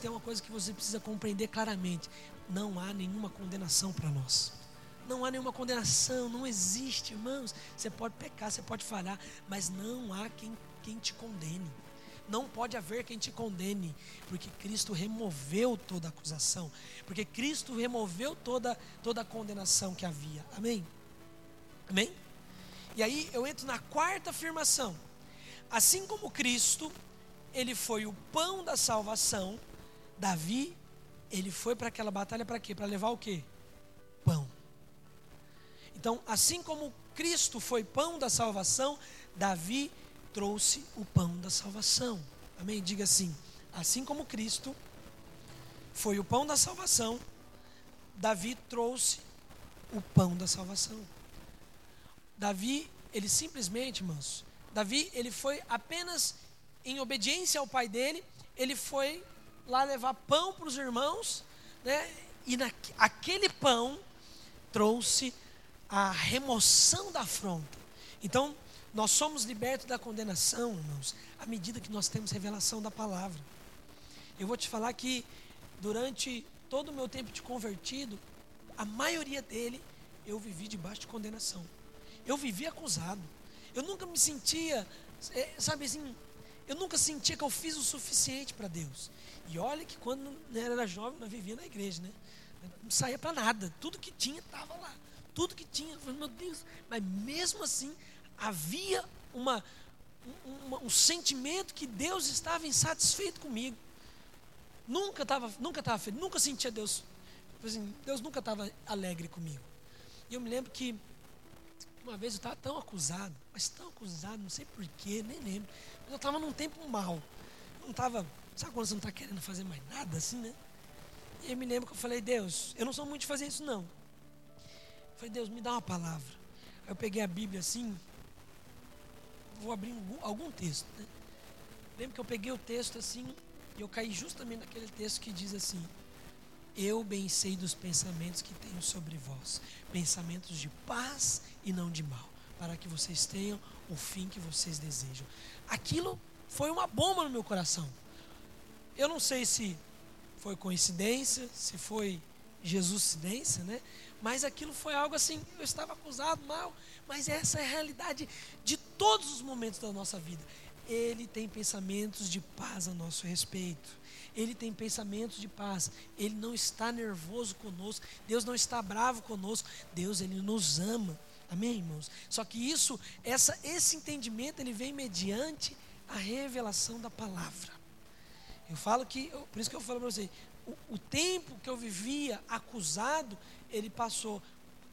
tem uma coisa que você precisa compreender claramente: não há nenhuma condenação para nós. Não há nenhuma condenação, não existe, irmãos. Você pode pecar, você pode falhar, mas não há quem quem te condene. Não pode haver quem te condene, porque Cristo removeu toda acusação, porque Cristo removeu toda, toda a condenação que havia. Amém? Amém? E aí eu entro na quarta afirmação. Assim como Cristo, ele foi o pão da salvação, Davi, ele foi para aquela batalha para quê? Para levar o quê? Então, assim como Cristo foi pão da salvação, Davi trouxe o pão da salvação. Amém? Diga assim: assim como Cristo foi o pão da salvação, Davi trouxe o pão da salvação. Davi, ele simplesmente, irmãos, Davi, ele foi apenas em obediência ao pai dele, ele foi lá levar pão para os irmãos, né? E na, aquele pão trouxe a remoção da afronta. Então, nós somos libertos da condenação, irmãos, à medida que nós temos revelação da palavra. Eu vou te falar que durante todo o meu tempo de convertido, a maioria dele eu vivi debaixo de condenação. Eu vivi acusado. Eu nunca me sentia, é, sabe assim, eu nunca sentia que eu fiz o suficiente para Deus. E olha que quando eu era jovem, nós vivia na igreja, né? Não saía para nada. Tudo que tinha estava lá. Tudo que tinha, eu falei, meu Deus. Mas mesmo assim, havia uma, um, sentimento que Deus estava insatisfeito comigo. Nunca estava nunca estava feliz, nunca sentia Deus. Assim, Deus nunca estava alegre comigo. E eu me lembro que uma vez eu estava tão acusado, mas tão acusado, não sei porquê, nem lembro. Mas eu estava num tempo mal. Eu não estava, sabe quando você não está querendo fazer mais nada assim, né? E eu me lembro que eu falei, Deus, eu não sou muito de fazer isso não. Falei, Deus, me dá uma palavra. Aí eu peguei a Bíblia assim, vou abrir algum texto. Né? Lembro que eu peguei o texto assim, e eu caí justamente naquele texto que diz assim: Eu bem sei dos pensamentos que tenho sobre vós, pensamentos de paz e não de mal, para que vocês tenham o fim que vocês desejam. Aquilo foi uma bomba no meu coração. Eu não sei se foi coincidência, se foi Jesuscidência, né? Mas aquilo foi algo assim, eu estava acusado mal, mas essa é a realidade de todos os momentos da nossa vida. Ele tem pensamentos de paz a nosso respeito. Ele tem pensamentos de paz. Ele não está nervoso conosco. Deus não está bravo conosco. Deus ele nos ama. Amém, irmãos? Só que isso, essa, esse entendimento, ele vem mediante a revelação da palavra. Eu falo que, por isso que eu falo para você, o, o tempo que eu vivia acusado, ele passou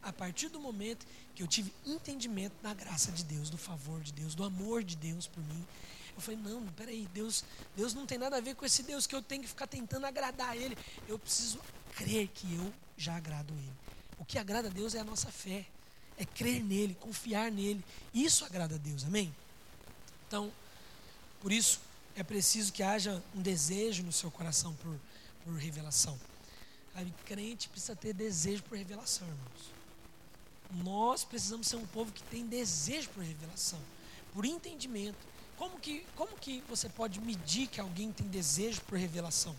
a partir do momento que eu tive entendimento da graça de Deus, do favor de Deus, do amor de Deus por mim. Eu falei, não, peraí, Deus, Deus não tem nada a ver com esse Deus que eu tenho que ficar tentando agradar a Ele. Eu preciso crer que eu já agrado Ele. O que agrada a Deus é a nossa fé, é crer nele, confiar nele. Isso agrada a Deus, amém? Então, por isso é preciso que haja um desejo no seu coração por, por revelação. O crente precisa ter desejo por revelação, irmãos. Nós precisamos ser um povo que tem desejo por revelação, por entendimento. Como que, como que você pode medir que alguém tem desejo por revelação?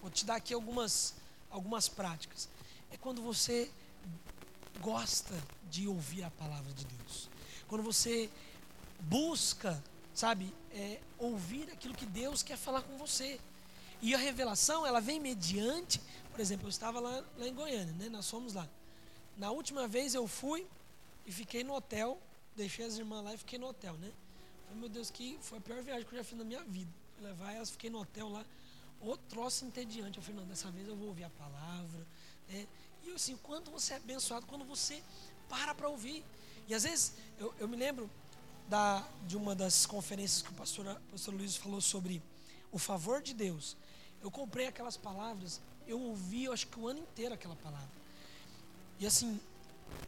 Vou te dar aqui algumas, algumas práticas. É quando você gosta de ouvir a palavra de Deus. Quando você busca, sabe, é, ouvir aquilo que Deus quer falar com você. E a revelação, ela vem mediante, por exemplo, eu estava lá, lá em Goiânia, né? Nós fomos lá. Na última vez eu fui e fiquei no hotel, deixei as irmãs lá e fiquei no hotel, né? Falei, meu Deus, que foi a pior viagem que eu já fiz na minha vida. Fui levar elas, fiquei no hotel lá, o troço entediante. Eu falei, não, dessa vez eu vou ouvir a palavra, né? E assim, quando você é abençoado, quando você para para ouvir. E às vezes, eu, eu me lembro da, de uma das conferências que o pastor, o pastor Luiz falou sobre o favor de Deus. Eu comprei aquelas palavras, eu ouvi, eu acho que o ano inteiro aquela palavra. E assim,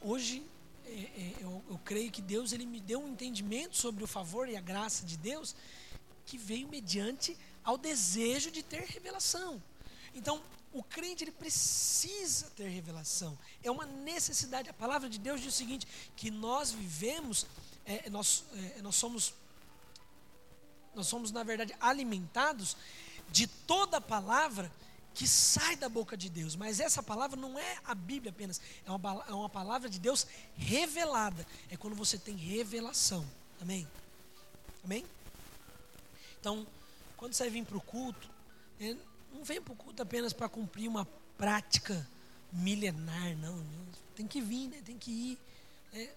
hoje é, é, eu, eu creio que Deus ele me deu um entendimento sobre o favor e a graça de Deus que veio mediante ao desejo de ter revelação. Então, o crente ele precisa ter revelação. É uma necessidade. A palavra de Deus diz o seguinte: que nós vivemos, é, nós, é, nós somos, nós somos na verdade alimentados de toda a palavra que sai da boca de Deus. Mas essa palavra não é a Bíblia apenas, é uma, é uma palavra de Deus revelada. É quando você tem revelação. Amém? Amém? Então, quando você vem para o culto, é, não vem para o culto apenas para cumprir uma prática milenar, não. Tem que vir, né? tem que ir. É,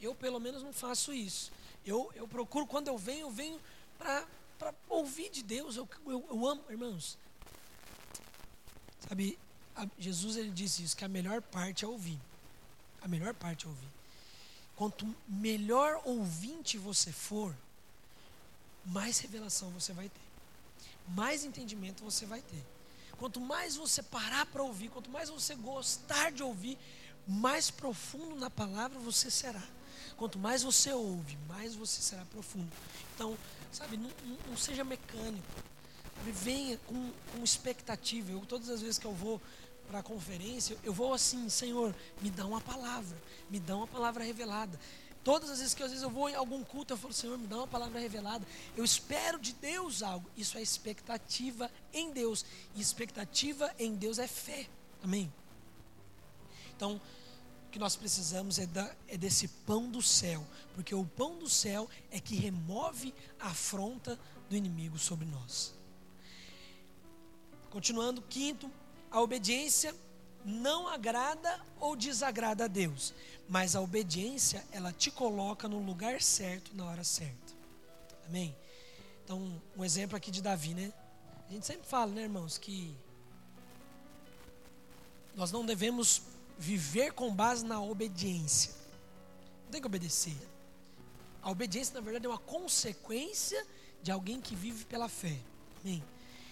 eu, pelo menos, não faço isso. Eu, eu procuro, quando eu venho, eu venho para ouvir de Deus. Eu, eu, eu amo, irmãos. Sabe, a, Jesus ele disse isso, que a melhor parte é ouvir. A melhor parte é ouvir. Quanto melhor ouvinte você for, mais revelação você vai ter mais entendimento você vai ter. Quanto mais você parar para ouvir, quanto mais você gostar de ouvir, mais profundo na palavra você será. Quanto mais você ouve, mais você será profundo. Então, sabe, não, não seja mecânico. Venha com, com expectativa. Eu, todas as vezes que eu vou para a conferência, eu vou assim, Senhor, me dá uma palavra, me dá uma palavra revelada. Todas as vezes que às vezes eu vou em algum culto, eu falo, Senhor, me dá uma palavra revelada. Eu espero de Deus algo. Isso é expectativa em Deus. E expectativa em Deus é fé. Amém? Então, o que nós precisamos é, da, é desse pão do céu. Porque o pão do céu é que remove a afronta do inimigo sobre nós. Continuando, quinto, a obediência não agrada ou desagrada a Deus, mas a obediência, ela te coloca no lugar certo, na hora certa. Amém? Então, um exemplo aqui de Davi, né? A gente sempre fala, né, irmãos, que nós não devemos viver com base na obediência. Não tem que obedecer. A obediência, na verdade, é uma consequência de alguém que vive pela fé. Amém?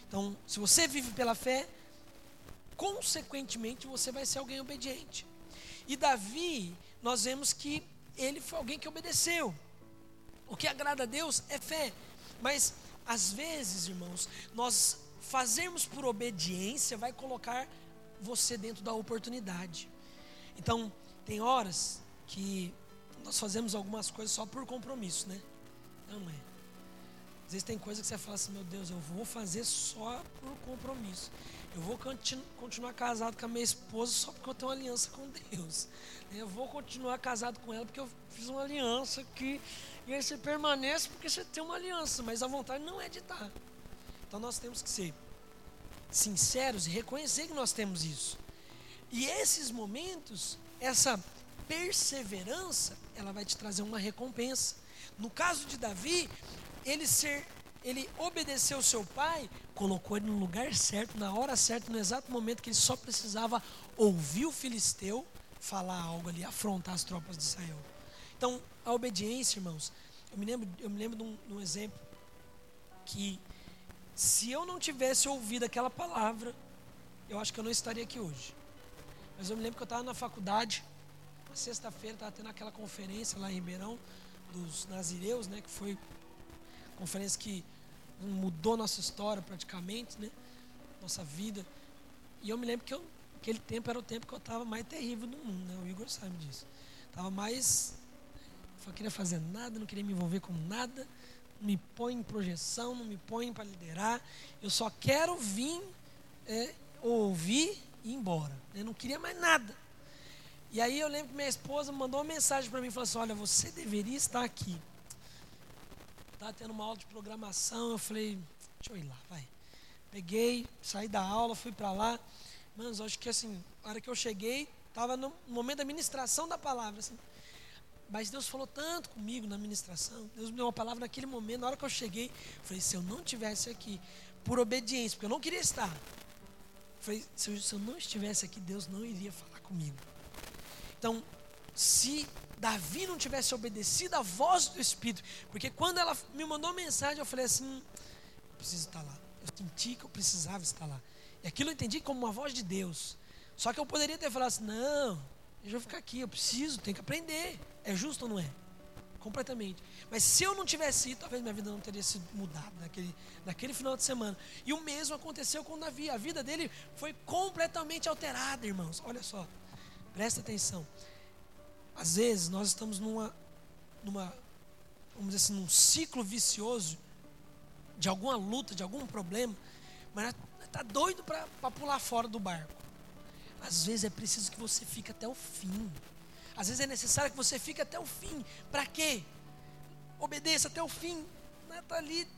Então, se você vive pela fé, consequentemente você vai ser alguém obediente. E Davi, nós vemos que ele foi alguém que obedeceu. O que agrada a Deus é fé. Mas às vezes, irmãos, nós fazermos por obediência vai colocar você dentro da oportunidade. Então, tem horas que nós fazemos algumas coisas só por compromisso, né? Não é. Às vezes tem coisa que você fala assim, meu Deus, eu vou fazer só por compromisso. Eu vou continu continuar casado com a minha esposa só porque eu tenho uma aliança com Deus. Eu vou continuar casado com ela porque eu fiz uma aliança que e aí você permanece porque você tem uma aliança, mas a vontade não é de estar. Então nós temos que ser sinceros e reconhecer que nós temos isso. E esses momentos, essa perseverança, ela vai te trazer uma recompensa. No caso de Davi, ele ser ele obedeceu seu pai, colocou ele no lugar certo, na hora certa, no exato momento que ele só precisava ouvir o filisteu falar algo ali, afrontar as tropas de Israel. Então, a obediência, irmãos, eu me lembro, eu me lembro de um, de um exemplo que se eu não tivesse ouvido aquela palavra, eu acho que eu não estaria aqui hoje. Mas eu me lembro que eu estava na faculdade, na sexta-feira, estava tendo aquela conferência lá em Ribeirão, dos nazireus, né, que foi conferência que mudou nossa história praticamente, né, nossa vida. E eu me lembro que eu, aquele tempo era o tempo que eu estava mais terrível do mundo, né, o Igor sabe disso. Estava mais, não queria fazer nada, não queria me envolver com nada, me põe em projeção, não me põe para liderar. Eu só quero vir, é, ouvir e ir embora. Eu não queria mais nada. E aí eu lembro que minha esposa mandou uma mensagem para mim e falou assim: Olha, você deveria estar aqui. Estava tendo uma aula de programação. Eu falei: Deixa eu ir lá, vai. Peguei, saí da aula, fui para lá. Mas acho que assim, a hora que eu cheguei, estava no momento da ministração da palavra. Assim, mas Deus falou tanto comigo na ministração. Deus me deu uma palavra naquele momento. Na hora que eu cheguei, falei: se eu não tivesse aqui, por obediência, porque eu não queria estar. Falei: se eu, se eu não estivesse aqui, Deus não iria falar comigo. Então, se Davi não tivesse obedecido à voz do Espírito, porque quando ela me mandou mensagem, eu falei assim: eu preciso estar lá. Eu senti que eu precisava estar lá. E aquilo eu entendi como uma voz de Deus. Só que eu poderia ter falado assim: não, eu vou ficar aqui, eu preciso, tenho que aprender. É justo ou não é? Completamente. Mas se eu não tivesse ido, talvez minha vida não teria sido mudada naquele, naquele final de semana. E o mesmo aconteceu com Davi. A vida dele foi completamente alterada, irmãos. Olha só, presta atenção. Às vezes nós estamos numa, numa vamos dizer assim, num ciclo vicioso de alguma luta, de algum problema, mas está doido para pular fora do barco. Às vezes é preciso que você fique até o fim. Às vezes é necessário que você fique até o fim. Para quê? Obedeça até o fim. Está ali,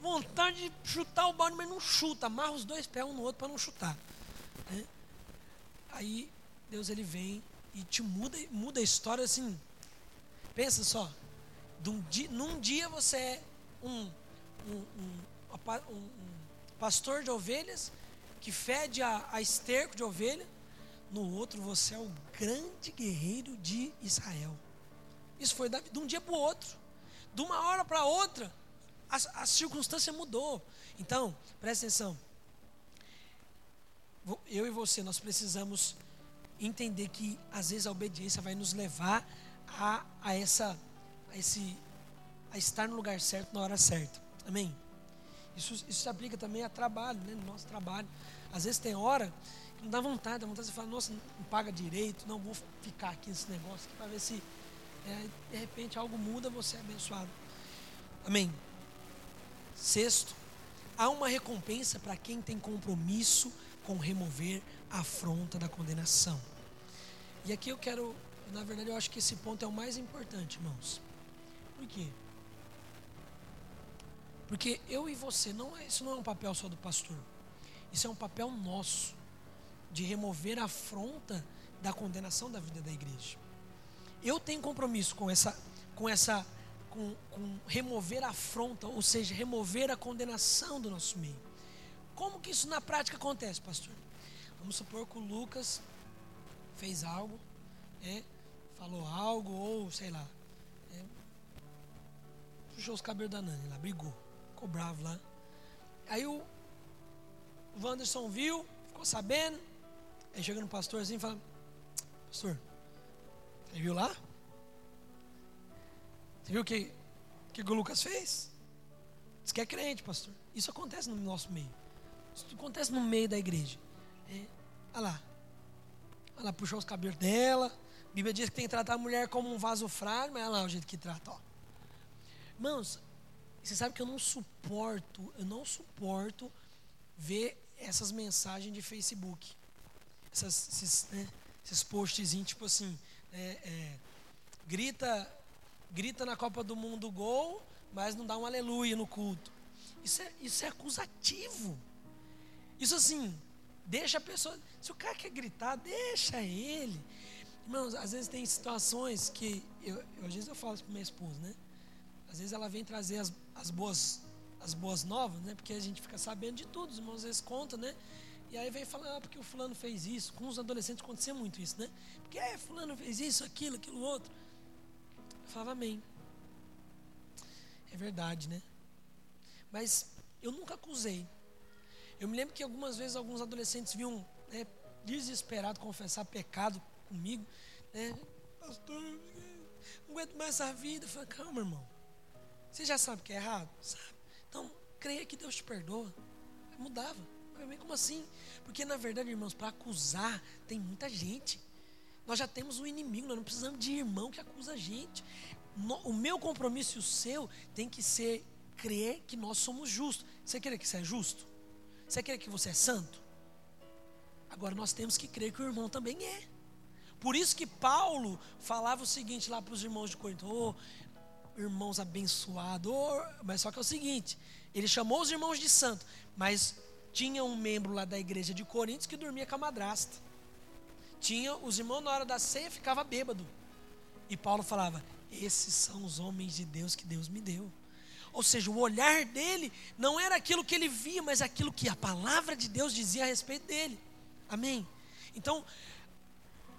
vontade de chutar o balde, mas não chuta. Amarra os dois pés um no outro para não chutar. Né? Aí Deus ele vem e te muda, muda a história assim. Pensa só. Dia, num dia você é um, um, um, pastor de ovelhas que fede a, a esterco de ovelha no outro você é o grande guerreiro de Israel. Isso foi de um dia para o outro. De uma hora para outra, a, a circunstância mudou. Então, presta atenção. Eu e você, nós precisamos entender que às vezes a obediência vai nos levar a, a essa a esse a estar no lugar certo na hora certa. Amém? Isso, isso se aplica também a trabalho, né? no nosso trabalho. Às vezes tem hora não dá vontade, dá vontade de falar, nossa, não paga direito, não vou ficar aqui nesse negócio para ver se é, de repente algo muda, você é abençoado. Amém. Sexto, há uma recompensa para quem tem compromisso com remover a afronta da condenação. E aqui eu quero, na verdade, eu acho que esse ponto é o mais importante, irmãos. Por quê? Porque eu e você, não é, isso não é um papel só do pastor. Isso é um papel nosso de remover a afronta da condenação da vida da igreja. Eu tenho compromisso com essa, com essa, com, com remover a afronta, ou seja, remover a condenação do nosso meio. Como que isso na prática acontece, pastor? Vamos supor que o Lucas fez algo, é, falou algo, ou sei lá, é, puxou os cabelos da Nani lá, brigou, ficou bravo lá. Aí o Wanderson viu, ficou sabendo, Aí chega no pastorzinho e fala: Pastor, Você viu lá? Você viu o que, que o Lucas fez? Diz que é crente, pastor. Isso acontece no nosso meio. Isso acontece no meio da igreja. É, olha lá. Lá, puxou os cabelos dela. A Bíblia diz que tem que tratar a mulher como um vaso frágil, mas olha lá o jeito que trata. Ó. Irmãos, você sabe que eu não suporto, eu não suporto ver essas mensagens de Facebook. Essas, esses, né, esses postzinhos, tipo assim, é, é, grita, grita na Copa do Mundo gol, mas não dá um aleluia no culto. Isso é, isso é acusativo. Isso assim, deixa a pessoa. Se o cara quer gritar, deixa ele. Irmãos, às vezes tem situações que. Eu, eu às vezes eu falo isso para minha esposa, né? Às vezes ela vem trazer as, as, boas, as boas novas, né? Porque a gente fica sabendo de tudo, os irmãos às vezes contam, né? E aí vem falar, ah, porque o fulano fez isso. Com os adolescentes acontecia muito isso, né? Porque é, fulano fez isso, aquilo, aquilo outro. Eu falava, amém. É verdade, né? Mas eu nunca acusei. Eu me lembro que algumas vezes alguns adolescentes vinham né, desesperados confessar pecado comigo. Né? Pastor, não aguento mais essa vida. Eu falei, calma, irmão. Você já sabe que é errado? Sabe? Então, creia que Deus te perdoa. Eu mudava. Eu como assim? Porque na verdade, irmãos, para acusar tem muita gente. Nós já temos um inimigo, nós não precisamos de irmão que acusa a gente. O meu compromisso e o seu tem que ser crer que nós somos justos. Você quer que você é justo? Você quer que você é santo? Agora nós temos que crer que o irmão também é. Por isso que Paulo falava o seguinte lá para os irmãos de Corinto: oh, irmãos abençoados. Oh, mas só que é o seguinte: ele chamou os irmãos de santo, mas tinha um membro lá da igreja de Corinto que dormia com a madrasta. Tinha os irmãos na hora da ceia ficava bêbado. E Paulo falava: esses são os homens de Deus que Deus me deu. Ou seja, o olhar dele não era aquilo que ele via, mas aquilo que a palavra de Deus dizia a respeito dele. Amém? Então,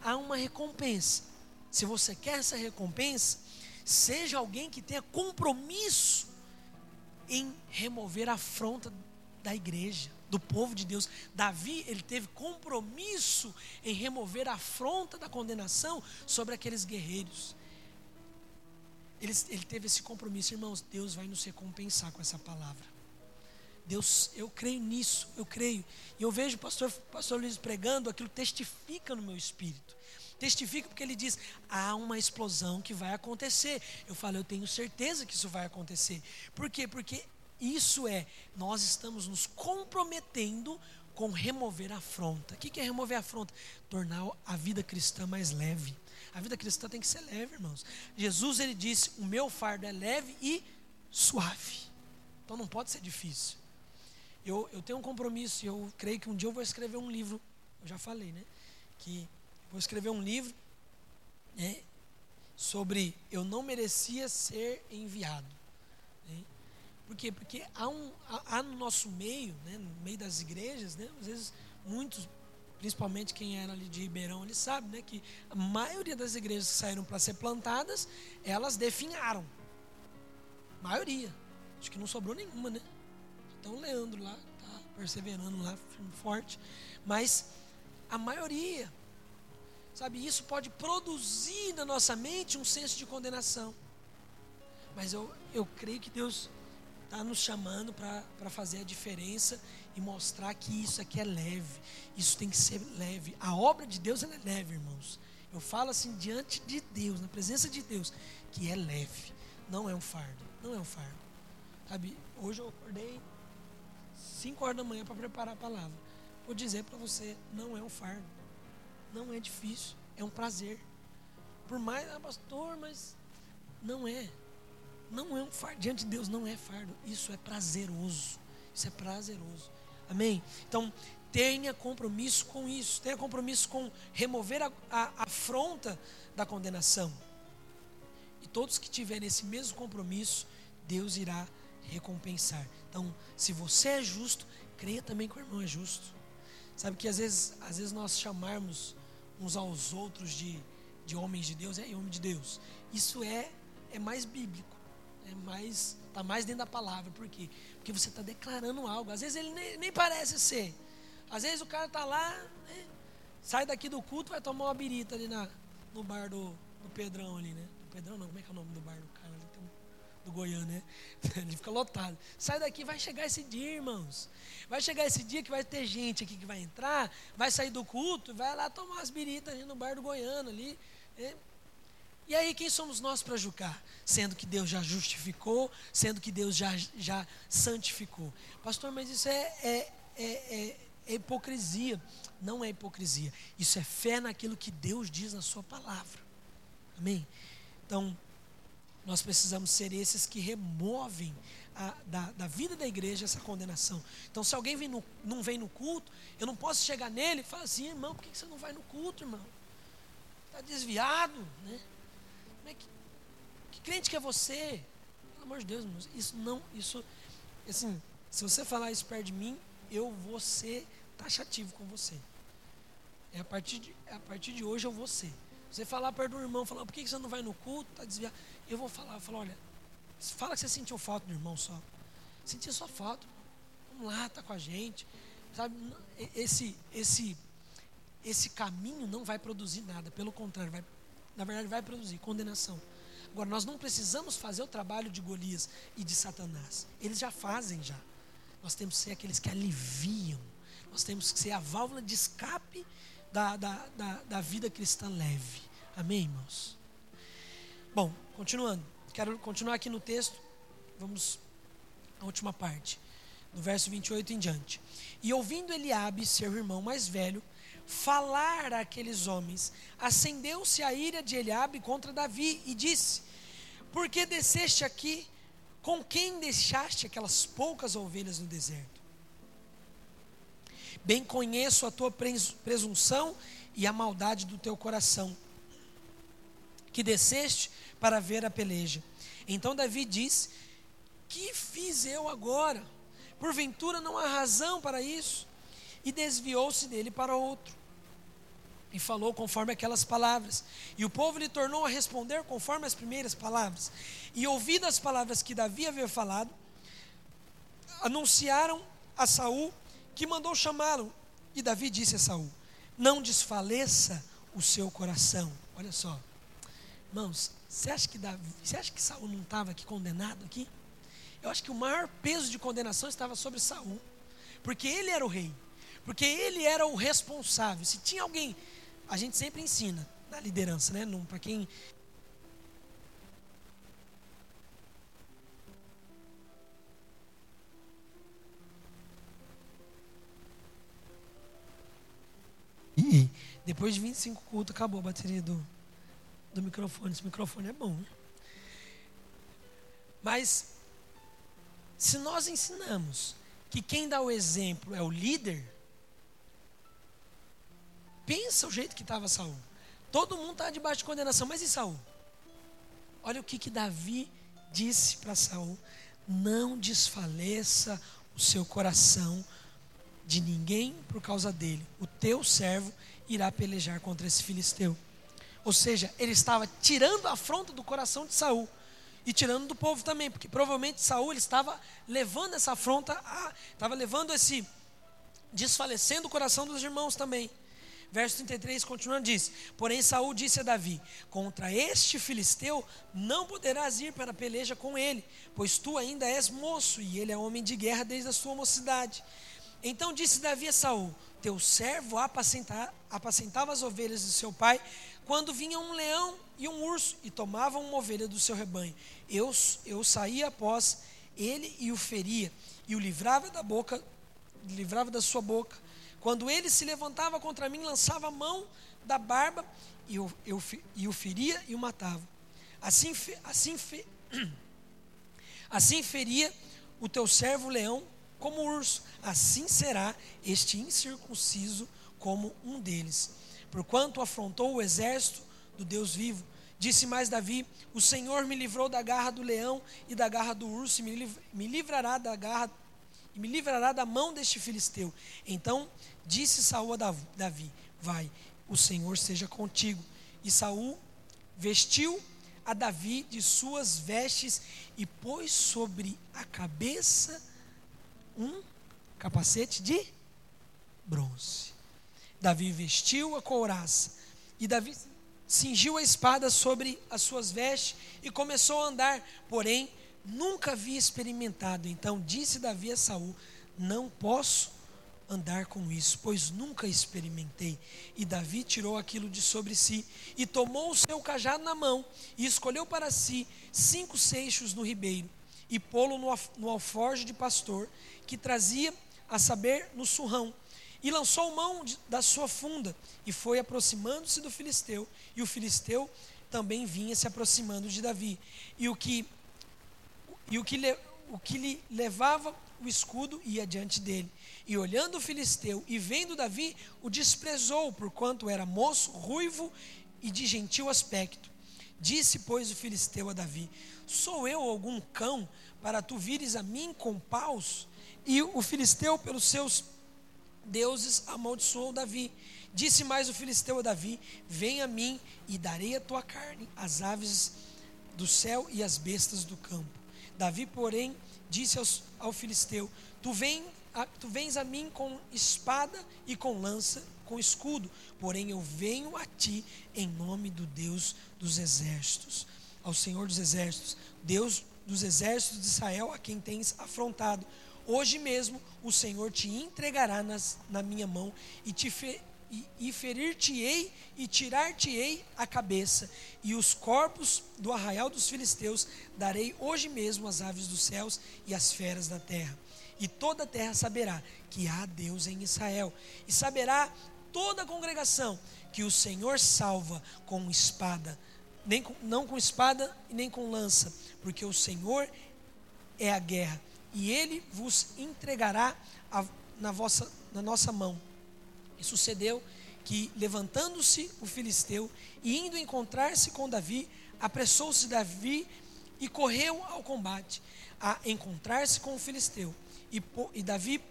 há uma recompensa. Se você quer essa recompensa, seja alguém que tenha compromisso em remover a afronta da igreja, do povo de Deus. Davi, ele teve compromisso em remover a afronta da condenação sobre aqueles guerreiros. Ele, ele teve esse compromisso, irmãos. Deus vai nos recompensar com essa palavra. Deus, eu creio nisso, eu creio. E eu vejo o pastor, pastor Luiz pregando, aquilo testifica no meu espírito. Testifica porque ele diz: há uma explosão que vai acontecer. Eu falo, eu tenho certeza que isso vai acontecer. Por quê? Porque isso é, nós estamos nos comprometendo com remover a afronta. O que é remover a afronta? Tornar a vida cristã mais leve. A vida cristã tem que ser leve, irmãos. Jesus ele disse: "O meu fardo é leve e suave". Então não pode ser difícil. Eu, eu tenho um compromisso, eu creio que um dia eu vou escrever um livro. Eu já falei, né? Que vou escrever um livro né, sobre eu não merecia ser enviado. Né? Por quê? Porque há, um, há, há no nosso meio, né, no meio das igrejas, né, às vezes muitos principalmente quem era ali de Ribeirão, ele sabe, né, que a maioria das igrejas que saíram para ser plantadas, elas definharam. Maioria. Acho que não sobrou nenhuma, né? Então o Leandro lá tá perseverando lá, firme, forte, mas a maioria Sabe, isso pode produzir na nossa mente um senso de condenação. Mas eu, eu creio que Deus está nos chamando para fazer a diferença e mostrar que isso aqui é leve. Isso tem que ser leve. A obra de Deus é leve, irmãos. Eu falo assim diante de Deus, na presença de Deus, que é leve. Não é um fardo. Não é um fardo. Sabe, hoje eu acordei 5 horas da manhã para preparar a palavra. Vou dizer para você, não é um fardo. Não é difícil. É um prazer. Por mais, ah, pastor, mas não é. Não é um fardo. Diante de Deus não é fardo. Isso é prazeroso. Isso é prazeroso. Amém? Então, tenha compromisso com isso. Tenha compromisso com remover a, a, afronta da condenação. E todos que tiverem esse mesmo compromisso, Deus irá recompensar. Então, se você é justo, creia também que o irmão é justo. Sabe que às vezes, às vezes nós chamarmos uns aos outros de, de homens de Deus, é homem de Deus. Isso é, é mais bíblico. É mais está mais dentro da palavra. Por quê? Porque você está declarando algo. Às vezes ele nem, nem, parece ser. Às vezes o cara está lá, né, sai daqui do culto, vai tomar uma birita ali na, no bar do, do Pedrão ali, né? Do Pedrão não, como é que é o nome do bar do cara ali? Do Goiânia, né? Ele fica lotado. Sai daqui, vai chegar esse dia, irmãos. Vai chegar esse dia que vai ter gente aqui que vai entrar, vai sair do culto, vai lá tomar as biritas ali no bar do Goiano ali. Né? E aí, quem somos nós para julgar? Sendo que Deus já justificou, sendo que Deus já, já santificou. Pastor, mas isso é, é, é, é hipocrisia. Não é hipocrisia. Isso é fé naquilo que Deus diz na Sua palavra. Amém? Então, nós precisamos ser esses que removem a, da, da, vida da igreja essa condenação. Então, se alguém vem no, não vem no culto, eu não posso chegar nele e falar assim, irmão, por que você não vai no culto, irmão? Está desviado, né? Como é que, que crente que é você? Pelo amor de Deus, irmãos, isso não, isso, assim, se você falar isso perto de mim, eu vou ser taxativo com você. É a partir de, é a partir de hoje eu vou ser. Você falar perto do irmão, falar, por que você não vai no culto? Está desviado. Eu vou falar, eu falo, olha, fala que você sentiu falta do irmão só. Sentiu só falta. Vamos lá, está com a gente. Sabe, esse, esse, esse caminho não vai produzir nada. Pelo contrário, vai, na verdade vai produzir condenação. Agora, nós não precisamos fazer o trabalho de Golias e de Satanás. Eles já fazem já. Nós temos que ser aqueles que aliviam. Nós temos que ser a válvula de escape da, da, da, da vida cristã leve. Amém, irmãos? Bom, continuando. Quero continuar aqui no texto. Vamos à última parte. Do verso 28 em diante. E ouvindo Eliabe, seu irmão mais velho, falar àqueles homens, acendeu-se a ira de Eliabe contra Davi e disse: Por que desceste aqui? Com quem deixaste aquelas poucas ovelhas no deserto? Bem conheço a tua presunção e a maldade do teu coração, que desceste para ver a peleja. Então Davi disse: Que fiz eu agora? Porventura não há razão para isso? E desviou-se dele para outro. E falou conforme aquelas palavras. E o povo lhe tornou a responder conforme as primeiras palavras. E ouvidas as palavras que Davi havia falado, anunciaram a Saul que mandou chamá-lo. E Davi disse a Saul: Não desfaleça o seu coração. Olha só, irmãos, você acha que Davi, você acha que Saul não estava aqui condenado aqui? Eu acho que o maior peso de condenação estava sobre Saul, porque ele era o rei, porque ele era o responsável. Se tinha alguém, a gente sempre ensina na liderança, né? Para quem E depois de 25 cultos, acabou a bateria do, do microfone. Esse microfone é bom. Né? Mas, se nós ensinamos que quem dá o exemplo é o líder, pensa o jeito que estava Saul. Todo mundo estava debaixo de condenação, mas e Saul? Olha o que, que Davi disse para Saul: não desfaleça o seu coração de ninguém por causa dele. O teu servo irá pelejar contra esse filisteu. Ou seja, ele estava tirando a afronta do coração de Saul e tirando do povo também, porque provavelmente Saul estava levando essa afronta, a, estava levando esse desfalecendo o coração dos irmãos também. Verso 33 continuando diz: Porém Saul disse a Davi: Contra este filisteu não poderás ir para a peleja com ele, pois tu ainda és moço e ele é homem de guerra desde a sua mocidade. Então disse Davi a Saul: Teu servo apacentava, apacentava as ovelhas do seu pai, quando vinha um leão e um urso e tomavam uma ovelha do seu rebanho. Eu, eu saía após ele e o feria, e o livrava da boca, livrava da sua boca. Quando ele se levantava contra mim, lançava a mão da barba e eu, eu, e o feria e o matava. Assim, assim, assim feria o teu servo leão como urso, assim será este incircunciso como um deles. Porquanto afrontou o exército do Deus vivo, disse mais Davi: O Senhor me livrou da garra do leão e da garra do urso, e me livrará da garra e me livrará da mão deste filisteu. Então disse Saul a Davi: Vai, o Senhor seja contigo. E Saul vestiu a Davi de suas vestes e pôs sobre a cabeça um capacete de bronze. Davi vestiu a couraça. E Davi, cingiu a espada sobre as suas vestes e começou a andar, porém nunca havia experimentado. Então disse Davi a Saul: Não posso andar com isso, pois nunca experimentei. E Davi tirou aquilo de sobre si e tomou o seu cajado na mão e escolheu para si cinco seixos no ribeiro e pô-lo no, alforje de pastor que trazia, a saber, no surrão. E lançou mão da sua funda e foi aproximando-se do filisteu. E o filisteu também vinha se aproximando de Davi. E o que, e o que, le, o que lhe levava o escudo ia diante dele. E olhando o filisteu e vendo Davi, o desprezou, porquanto era moço, ruivo e de gentil aspecto. Disse, pois, o filisteu a Davi: Sou eu algum cão para tu vires a mim com paus? E o filisteu, pelos seus deuses, amaldiçoou Davi. Disse mais o filisteu a Davi: Vem a mim e darei a tua carne, as aves do céu e as bestas do campo. Davi, porém, disse aos, ao filisteu: Tu, vem, tu vens a mim com espada e com lança, com escudo, porém eu venho a ti em nome do Deus dos exércitos, ao Senhor dos exércitos, Deus dos exércitos de Israel, a quem tens afrontado. Hoje mesmo o Senhor te entregará nas, na minha mão e te fe, e, e ferir-te-ei e tirar-te-ei a cabeça, e os corpos do arraial dos filisteus darei hoje mesmo às aves dos céus e às feras da terra. E toda a terra saberá que há Deus em Israel, e saberá toda a congregação que o Senhor salva com espada, nem com, não com espada e nem com lança, porque o Senhor é a guerra, e ele vos entregará a, na, vossa, na nossa mão. E sucedeu que, levantando-se o filisteu e indo encontrar-se com Davi, apressou-se Davi e correu ao combate, a encontrar-se com o filisteu. E, e Davi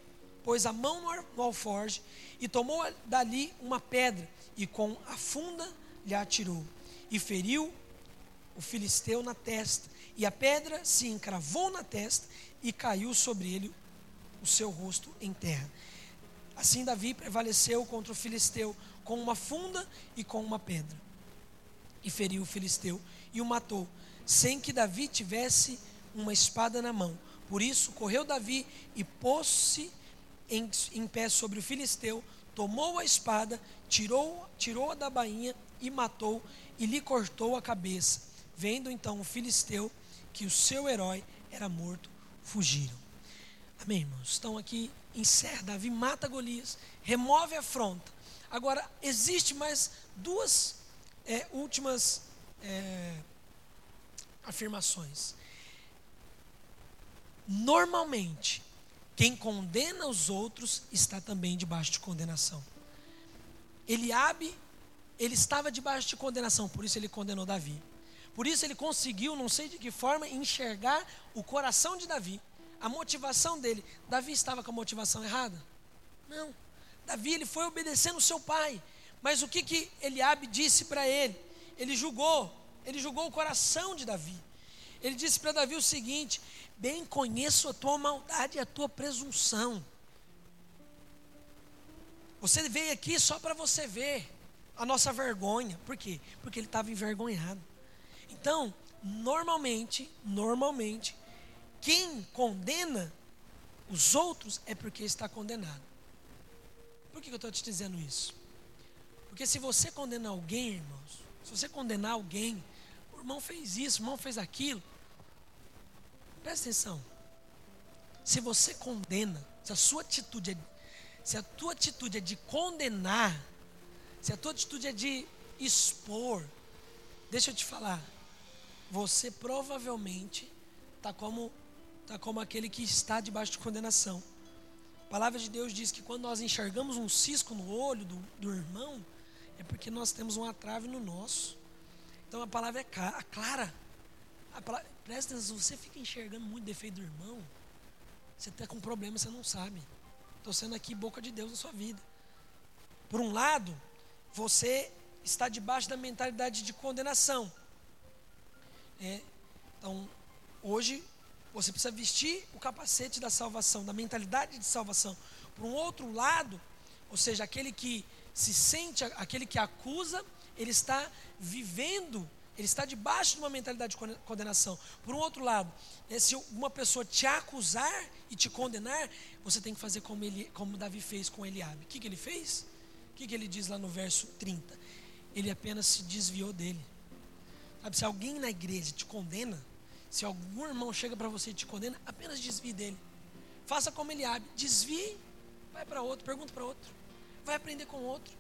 pôs a mão no alforge e tomou dali uma pedra e com a funda lhe atirou e feriu o filisteu na testa e a pedra se encravou na testa e caiu sobre ele o seu rosto em terra. Assim Davi prevaleceu contra o filisteu com uma funda e com uma pedra. E feriu o filisteu e o matou, sem que Davi tivesse uma espada na mão. Por isso correu Davi e pôs-se em, em, pé sobre o filisteu, tomou a espada, tirou, tirou-a da bainha e matou e lhe cortou a cabeça. Vendo então o filisteu que o seu herói era morto, fugiram. Amém, irmãos? Estão aqui encerra, Davi mata Golias, remove a afronta. Agora, existe mais duas é, últimas é, afirmações. Normalmente, quem condena os outros está também debaixo de condenação. Eliabe, ele estava debaixo de condenação, por isso ele condenou Davi. Por isso ele conseguiu, não sei de que forma, enxergar o coração de Davi a motivação dele. Davi estava com a motivação errada? Não. Davi ele foi obedecendo seu pai. Mas o que que Eliabe disse para ele? Ele julgou, ele julgou o coração de Davi. Ele disse para Davi o seguinte: Bem conheço a tua maldade e a tua presunção. Você veio aqui só para você ver a nossa vergonha. Por quê? Porque ele estava envergonhado. Então, normalmente, normalmente, quem condena os outros é porque está condenado. Por que eu estou te dizendo isso? Porque se você condenar alguém, irmãos, se você condenar alguém, o irmão fez isso, o irmão fez aquilo, presta atenção. Se você condena, se a sua atitude é, se a tua atitude é de condenar, se a tua atitude é de expor, deixa eu te falar, você provavelmente está como está como aquele que está debaixo de condenação. A palavra de Deus diz que quando nós enxergamos um cisco no olho do, do irmão, é porque nós temos um atrave no nosso. Então a palavra é clara. A palavra, presta atenção, você fica enxergando muito defeito do irmão, você está com um problema, você não sabe. Estou sendo aqui boca de Deus na sua vida. Por um lado, você está debaixo da mentalidade de condenação. É, então, hoje você precisa vestir o capacete da salvação, da mentalidade de salvação. Por um outro lado, ou seja, aquele que se sente, aquele que acusa ele está vivendo, ele está debaixo de uma mentalidade de condenação. Por um outro lado, né, se uma pessoa te acusar e te condenar, você tem que fazer como, ele, como Davi fez com Eliabe. O que, que ele fez? O que, que ele diz lá no verso 30? Ele apenas se desviou dele. Sabe, se alguém na igreja te condena, se algum irmão chega para você e te condena, apenas desvie dele. Faça como Eliabe, desvie, vai para outro, pergunta para outro, vai aprender com outro.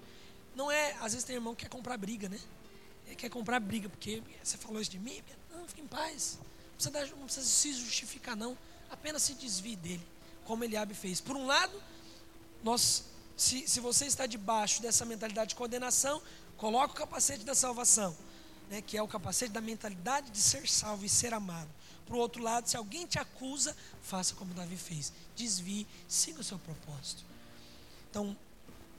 Não é, às vezes tem irmão que quer comprar briga, né? Ele quer comprar briga, porque você falou isso de mim, não, fique em paz. Não precisa, dar, não precisa se justificar, não. Apenas se desvie dele, como Eliabe fez. Por um lado, nós, se, se você está debaixo dessa mentalidade de condenação, coloque o capacete da salvação, né, que é o capacete da mentalidade de ser salvo e ser amado. Por outro lado, se alguém te acusa, faça como Davi fez. Desvie, siga o seu propósito. Então,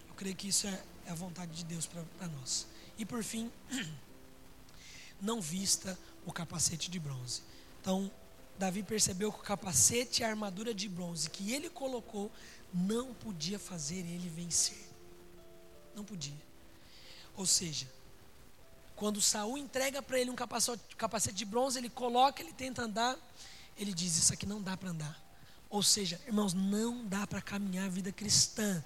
eu creio que isso é, é a vontade de Deus para nós. E por fim, não vista o capacete de bronze. Então, Davi percebeu que o capacete e a armadura de bronze que ele colocou não podia fazer ele vencer. Não podia. Ou seja, quando Saul entrega para ele um capacete de bronze, ele coloca, ele tenta andar, ele diz: Isso aqui não dá para andar. Ou seja, irmãos, não dá para caminhar a vida cristã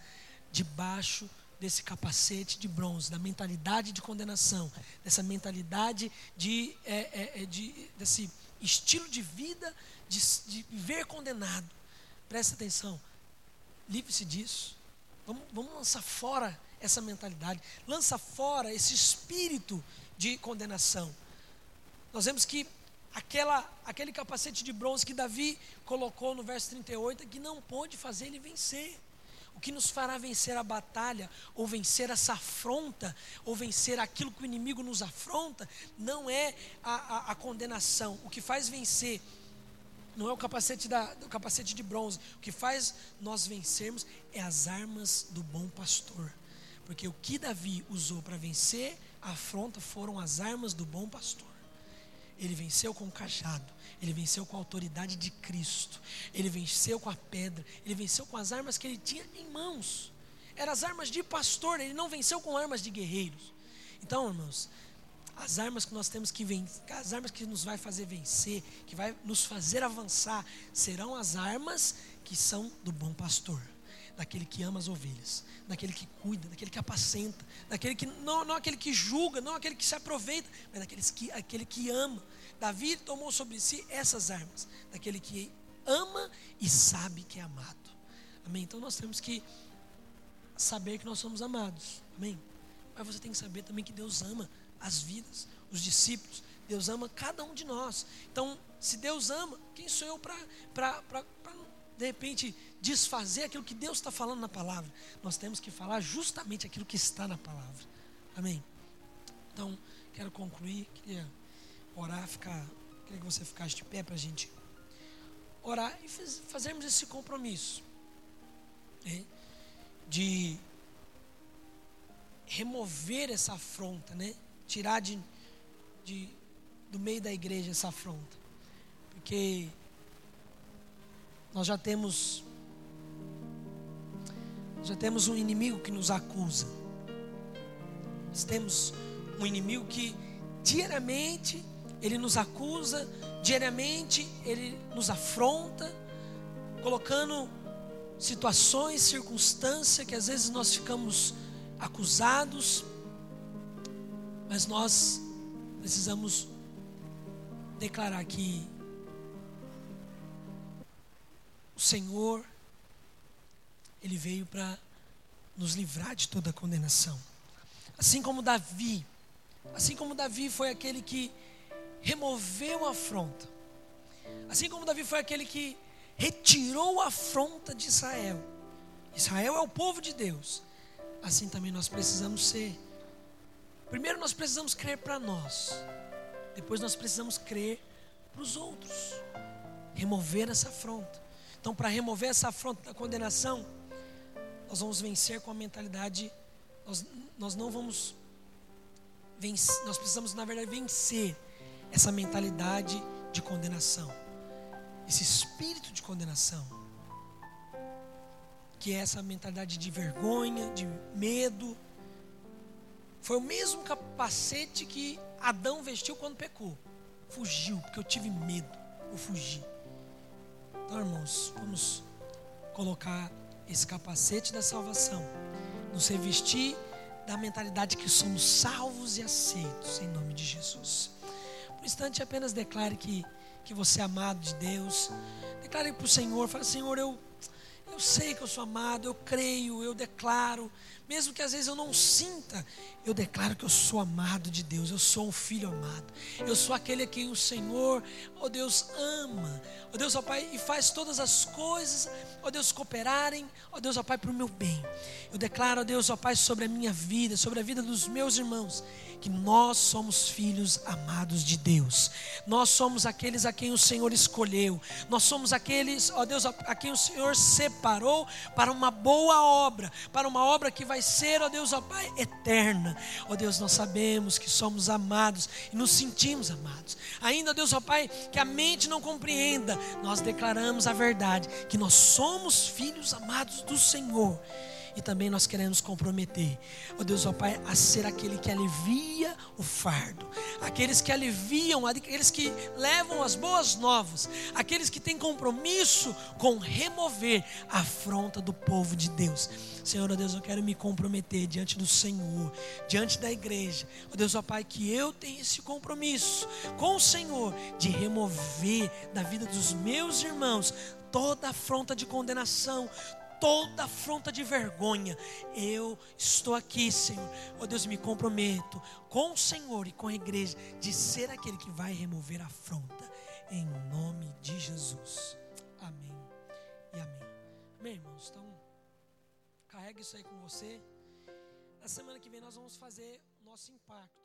debaixo desse capacete de bronze, da mentalidade de condenação, dessa mentalidade de, é, é, é de desse estilo de vida de, de viver condenado. Presta atenção, livre-se disso. Vamos, vamos lançar fora essa mentalidade, lança fora esse espírito de condenação. Nós vemos que aquela, aquele capacete de bronze que Davi colocou no verso 38 é que não pôde fazer ele vencer. O que nos fará vencer a batalha, ou vencer essa afronta, ou vencer aquilo que o inimigo nos afronta, não é a, a, a condenação. O que faz vencer não é o capacete, da, o capacete de bronze. O que faz nós vencermos é as armas do bom pastor. Porque o que Davi usou para vencer a afronta foram as armas do bom pastor. Ele venceu com o cajado, ele venceu com a autoridade de Cristo, ele venceu com a pedra, ele venceu com as armas que ele tinha em mãos. Eram as armas de pastor, ele não venceu com armas de guerreiros. Então, irmãos, as armas que nós temos que vencer, as armas que nos vai fazer vencer, que vai nos fazer avançar, serão as armas que são do bom pastor daquele que ama as ovelhas, daquele que cuida, daquele que apacenta, daquele que não, não aquele que julga, não aquele que se aproveita, mas daquele que, aquele que ama. Davi tomou sobre si essas armas, daquele que ama e sabe que é amado. Amém? Então nós temos que saber que nós somos amados. Amém? Mas você tem que saber também que Deus ama as vidas, os discípulos. Deus ama cada um de nós. Então, se Deus ama, quem sou eu para de repente, desfazer aquilo que Deus está falando na palavra. Nós temos que falar justamente aquilo que está na palavra. Amém? Então, quero concluir. Queria orar, ficar. Queria que você ficasse de pé para a gente orar e faz, fazermos esse compromisso né? de remover essa afronta, né? Tirar de, de, do meio da igreja essa afronta. Porque nós já temos já temos um inimigo que nos acusa. Nós temos um inimigo que diariamente ele nos acusa, diariamente ele nos afronta, colocando situações, circunstâncias que às vezes nós ficamos acusados, mas nós precisamos declarar que o Senhor, Ele veio para nos livrar de toda condenação. Assim como Davi, assim como Davi foi aquele que removeu a afronta, assim como Davi foi aquele que retirou a afronta de Israel. Israel é o povo de Deus. Assim também nós precisamos ser. Primeiro nós precisamos crer para nós. Depois nós precisamos crer para os outros. Remover essa afronta. Então, para remover essa afronta da condenação, nós vamos vencer com a mentalidade, nós, nós não vamos vencer, nós precisamos, na verdade, vencer essa mentalidade de condenação, esse espírito de condenação, que é essa mentalidade de vergonha, de medo. Foi o mesmo, capacete que Adão vestiu quando pecou. Fugiu, porque eu tive medo. Eu fugi. Então, irmãos, vamos colocar esse capacete da salvação, nos revestir da mentalidade que somos salvos e aceitos em nome de Jesus. Por um instante, apenas declare que, que você é amado de Deus. Declare para o Senhor, fale, Senhor, eu, eu sei que eu sou amado, eu creio, eu declaro, mesmo que às vezes eu não sinta, eu declaro que eu sou amado de Deus, eu sou um filho amado, eu sou aquele a quem o Senhor, ó oh Deus, ama, ó oh Deus, ó oh Pai, e faz todas as coisas, ó Deus, cooperarem, ó Deus, ó Pai, para o meu bem. Eu declaro, ó Deus, ó Pai, sobre a minha vida, sobre a vida dos meus irmãos, que nós somos filhos amados de Deus. Nós somos aqueles a quem o Senhor escolheu. Nós somos aqueles, ó Deus, a quem o Senhor separou para uma boa obra, para uma obra que vai ser, ó Deus, ó Pai, eterna. Ó Deus, nós sabemos que somos amados e nos sentimos amados. Ainda, ó Deus, ó Pai, que a mente não compreenda, nós declaramos a verdade, que nós somos filhos amados do Senhor e também nós queremos comprometer, ó Deus, ó Pai, a ser aquele que alivia o fardo, aqueles que aliviam, aqueles que levam as boas novas, aqueles que têm compromisso com remover a afronta do povo de Deus. Senhor, ó Deus, eu quero me comprometer diante do Senhor, diante da igreja. Ó Deus, ó Pai, que eu tenha esse compromisso com o Senhor de remover da vida dos meus irmãos toda afronta de condenação, toda afronta de vergonha. Eu estou aqui, Senhor. Oh Deus, me comprometo com o Senhor e com a igreja de ser aquele que vai remover a afronta. Em nome de Jesus. Amém e amém. Amém, irmãos. Então, carrega isso aí com você. Na semana que vem nós vamos fazer o nosso impacto.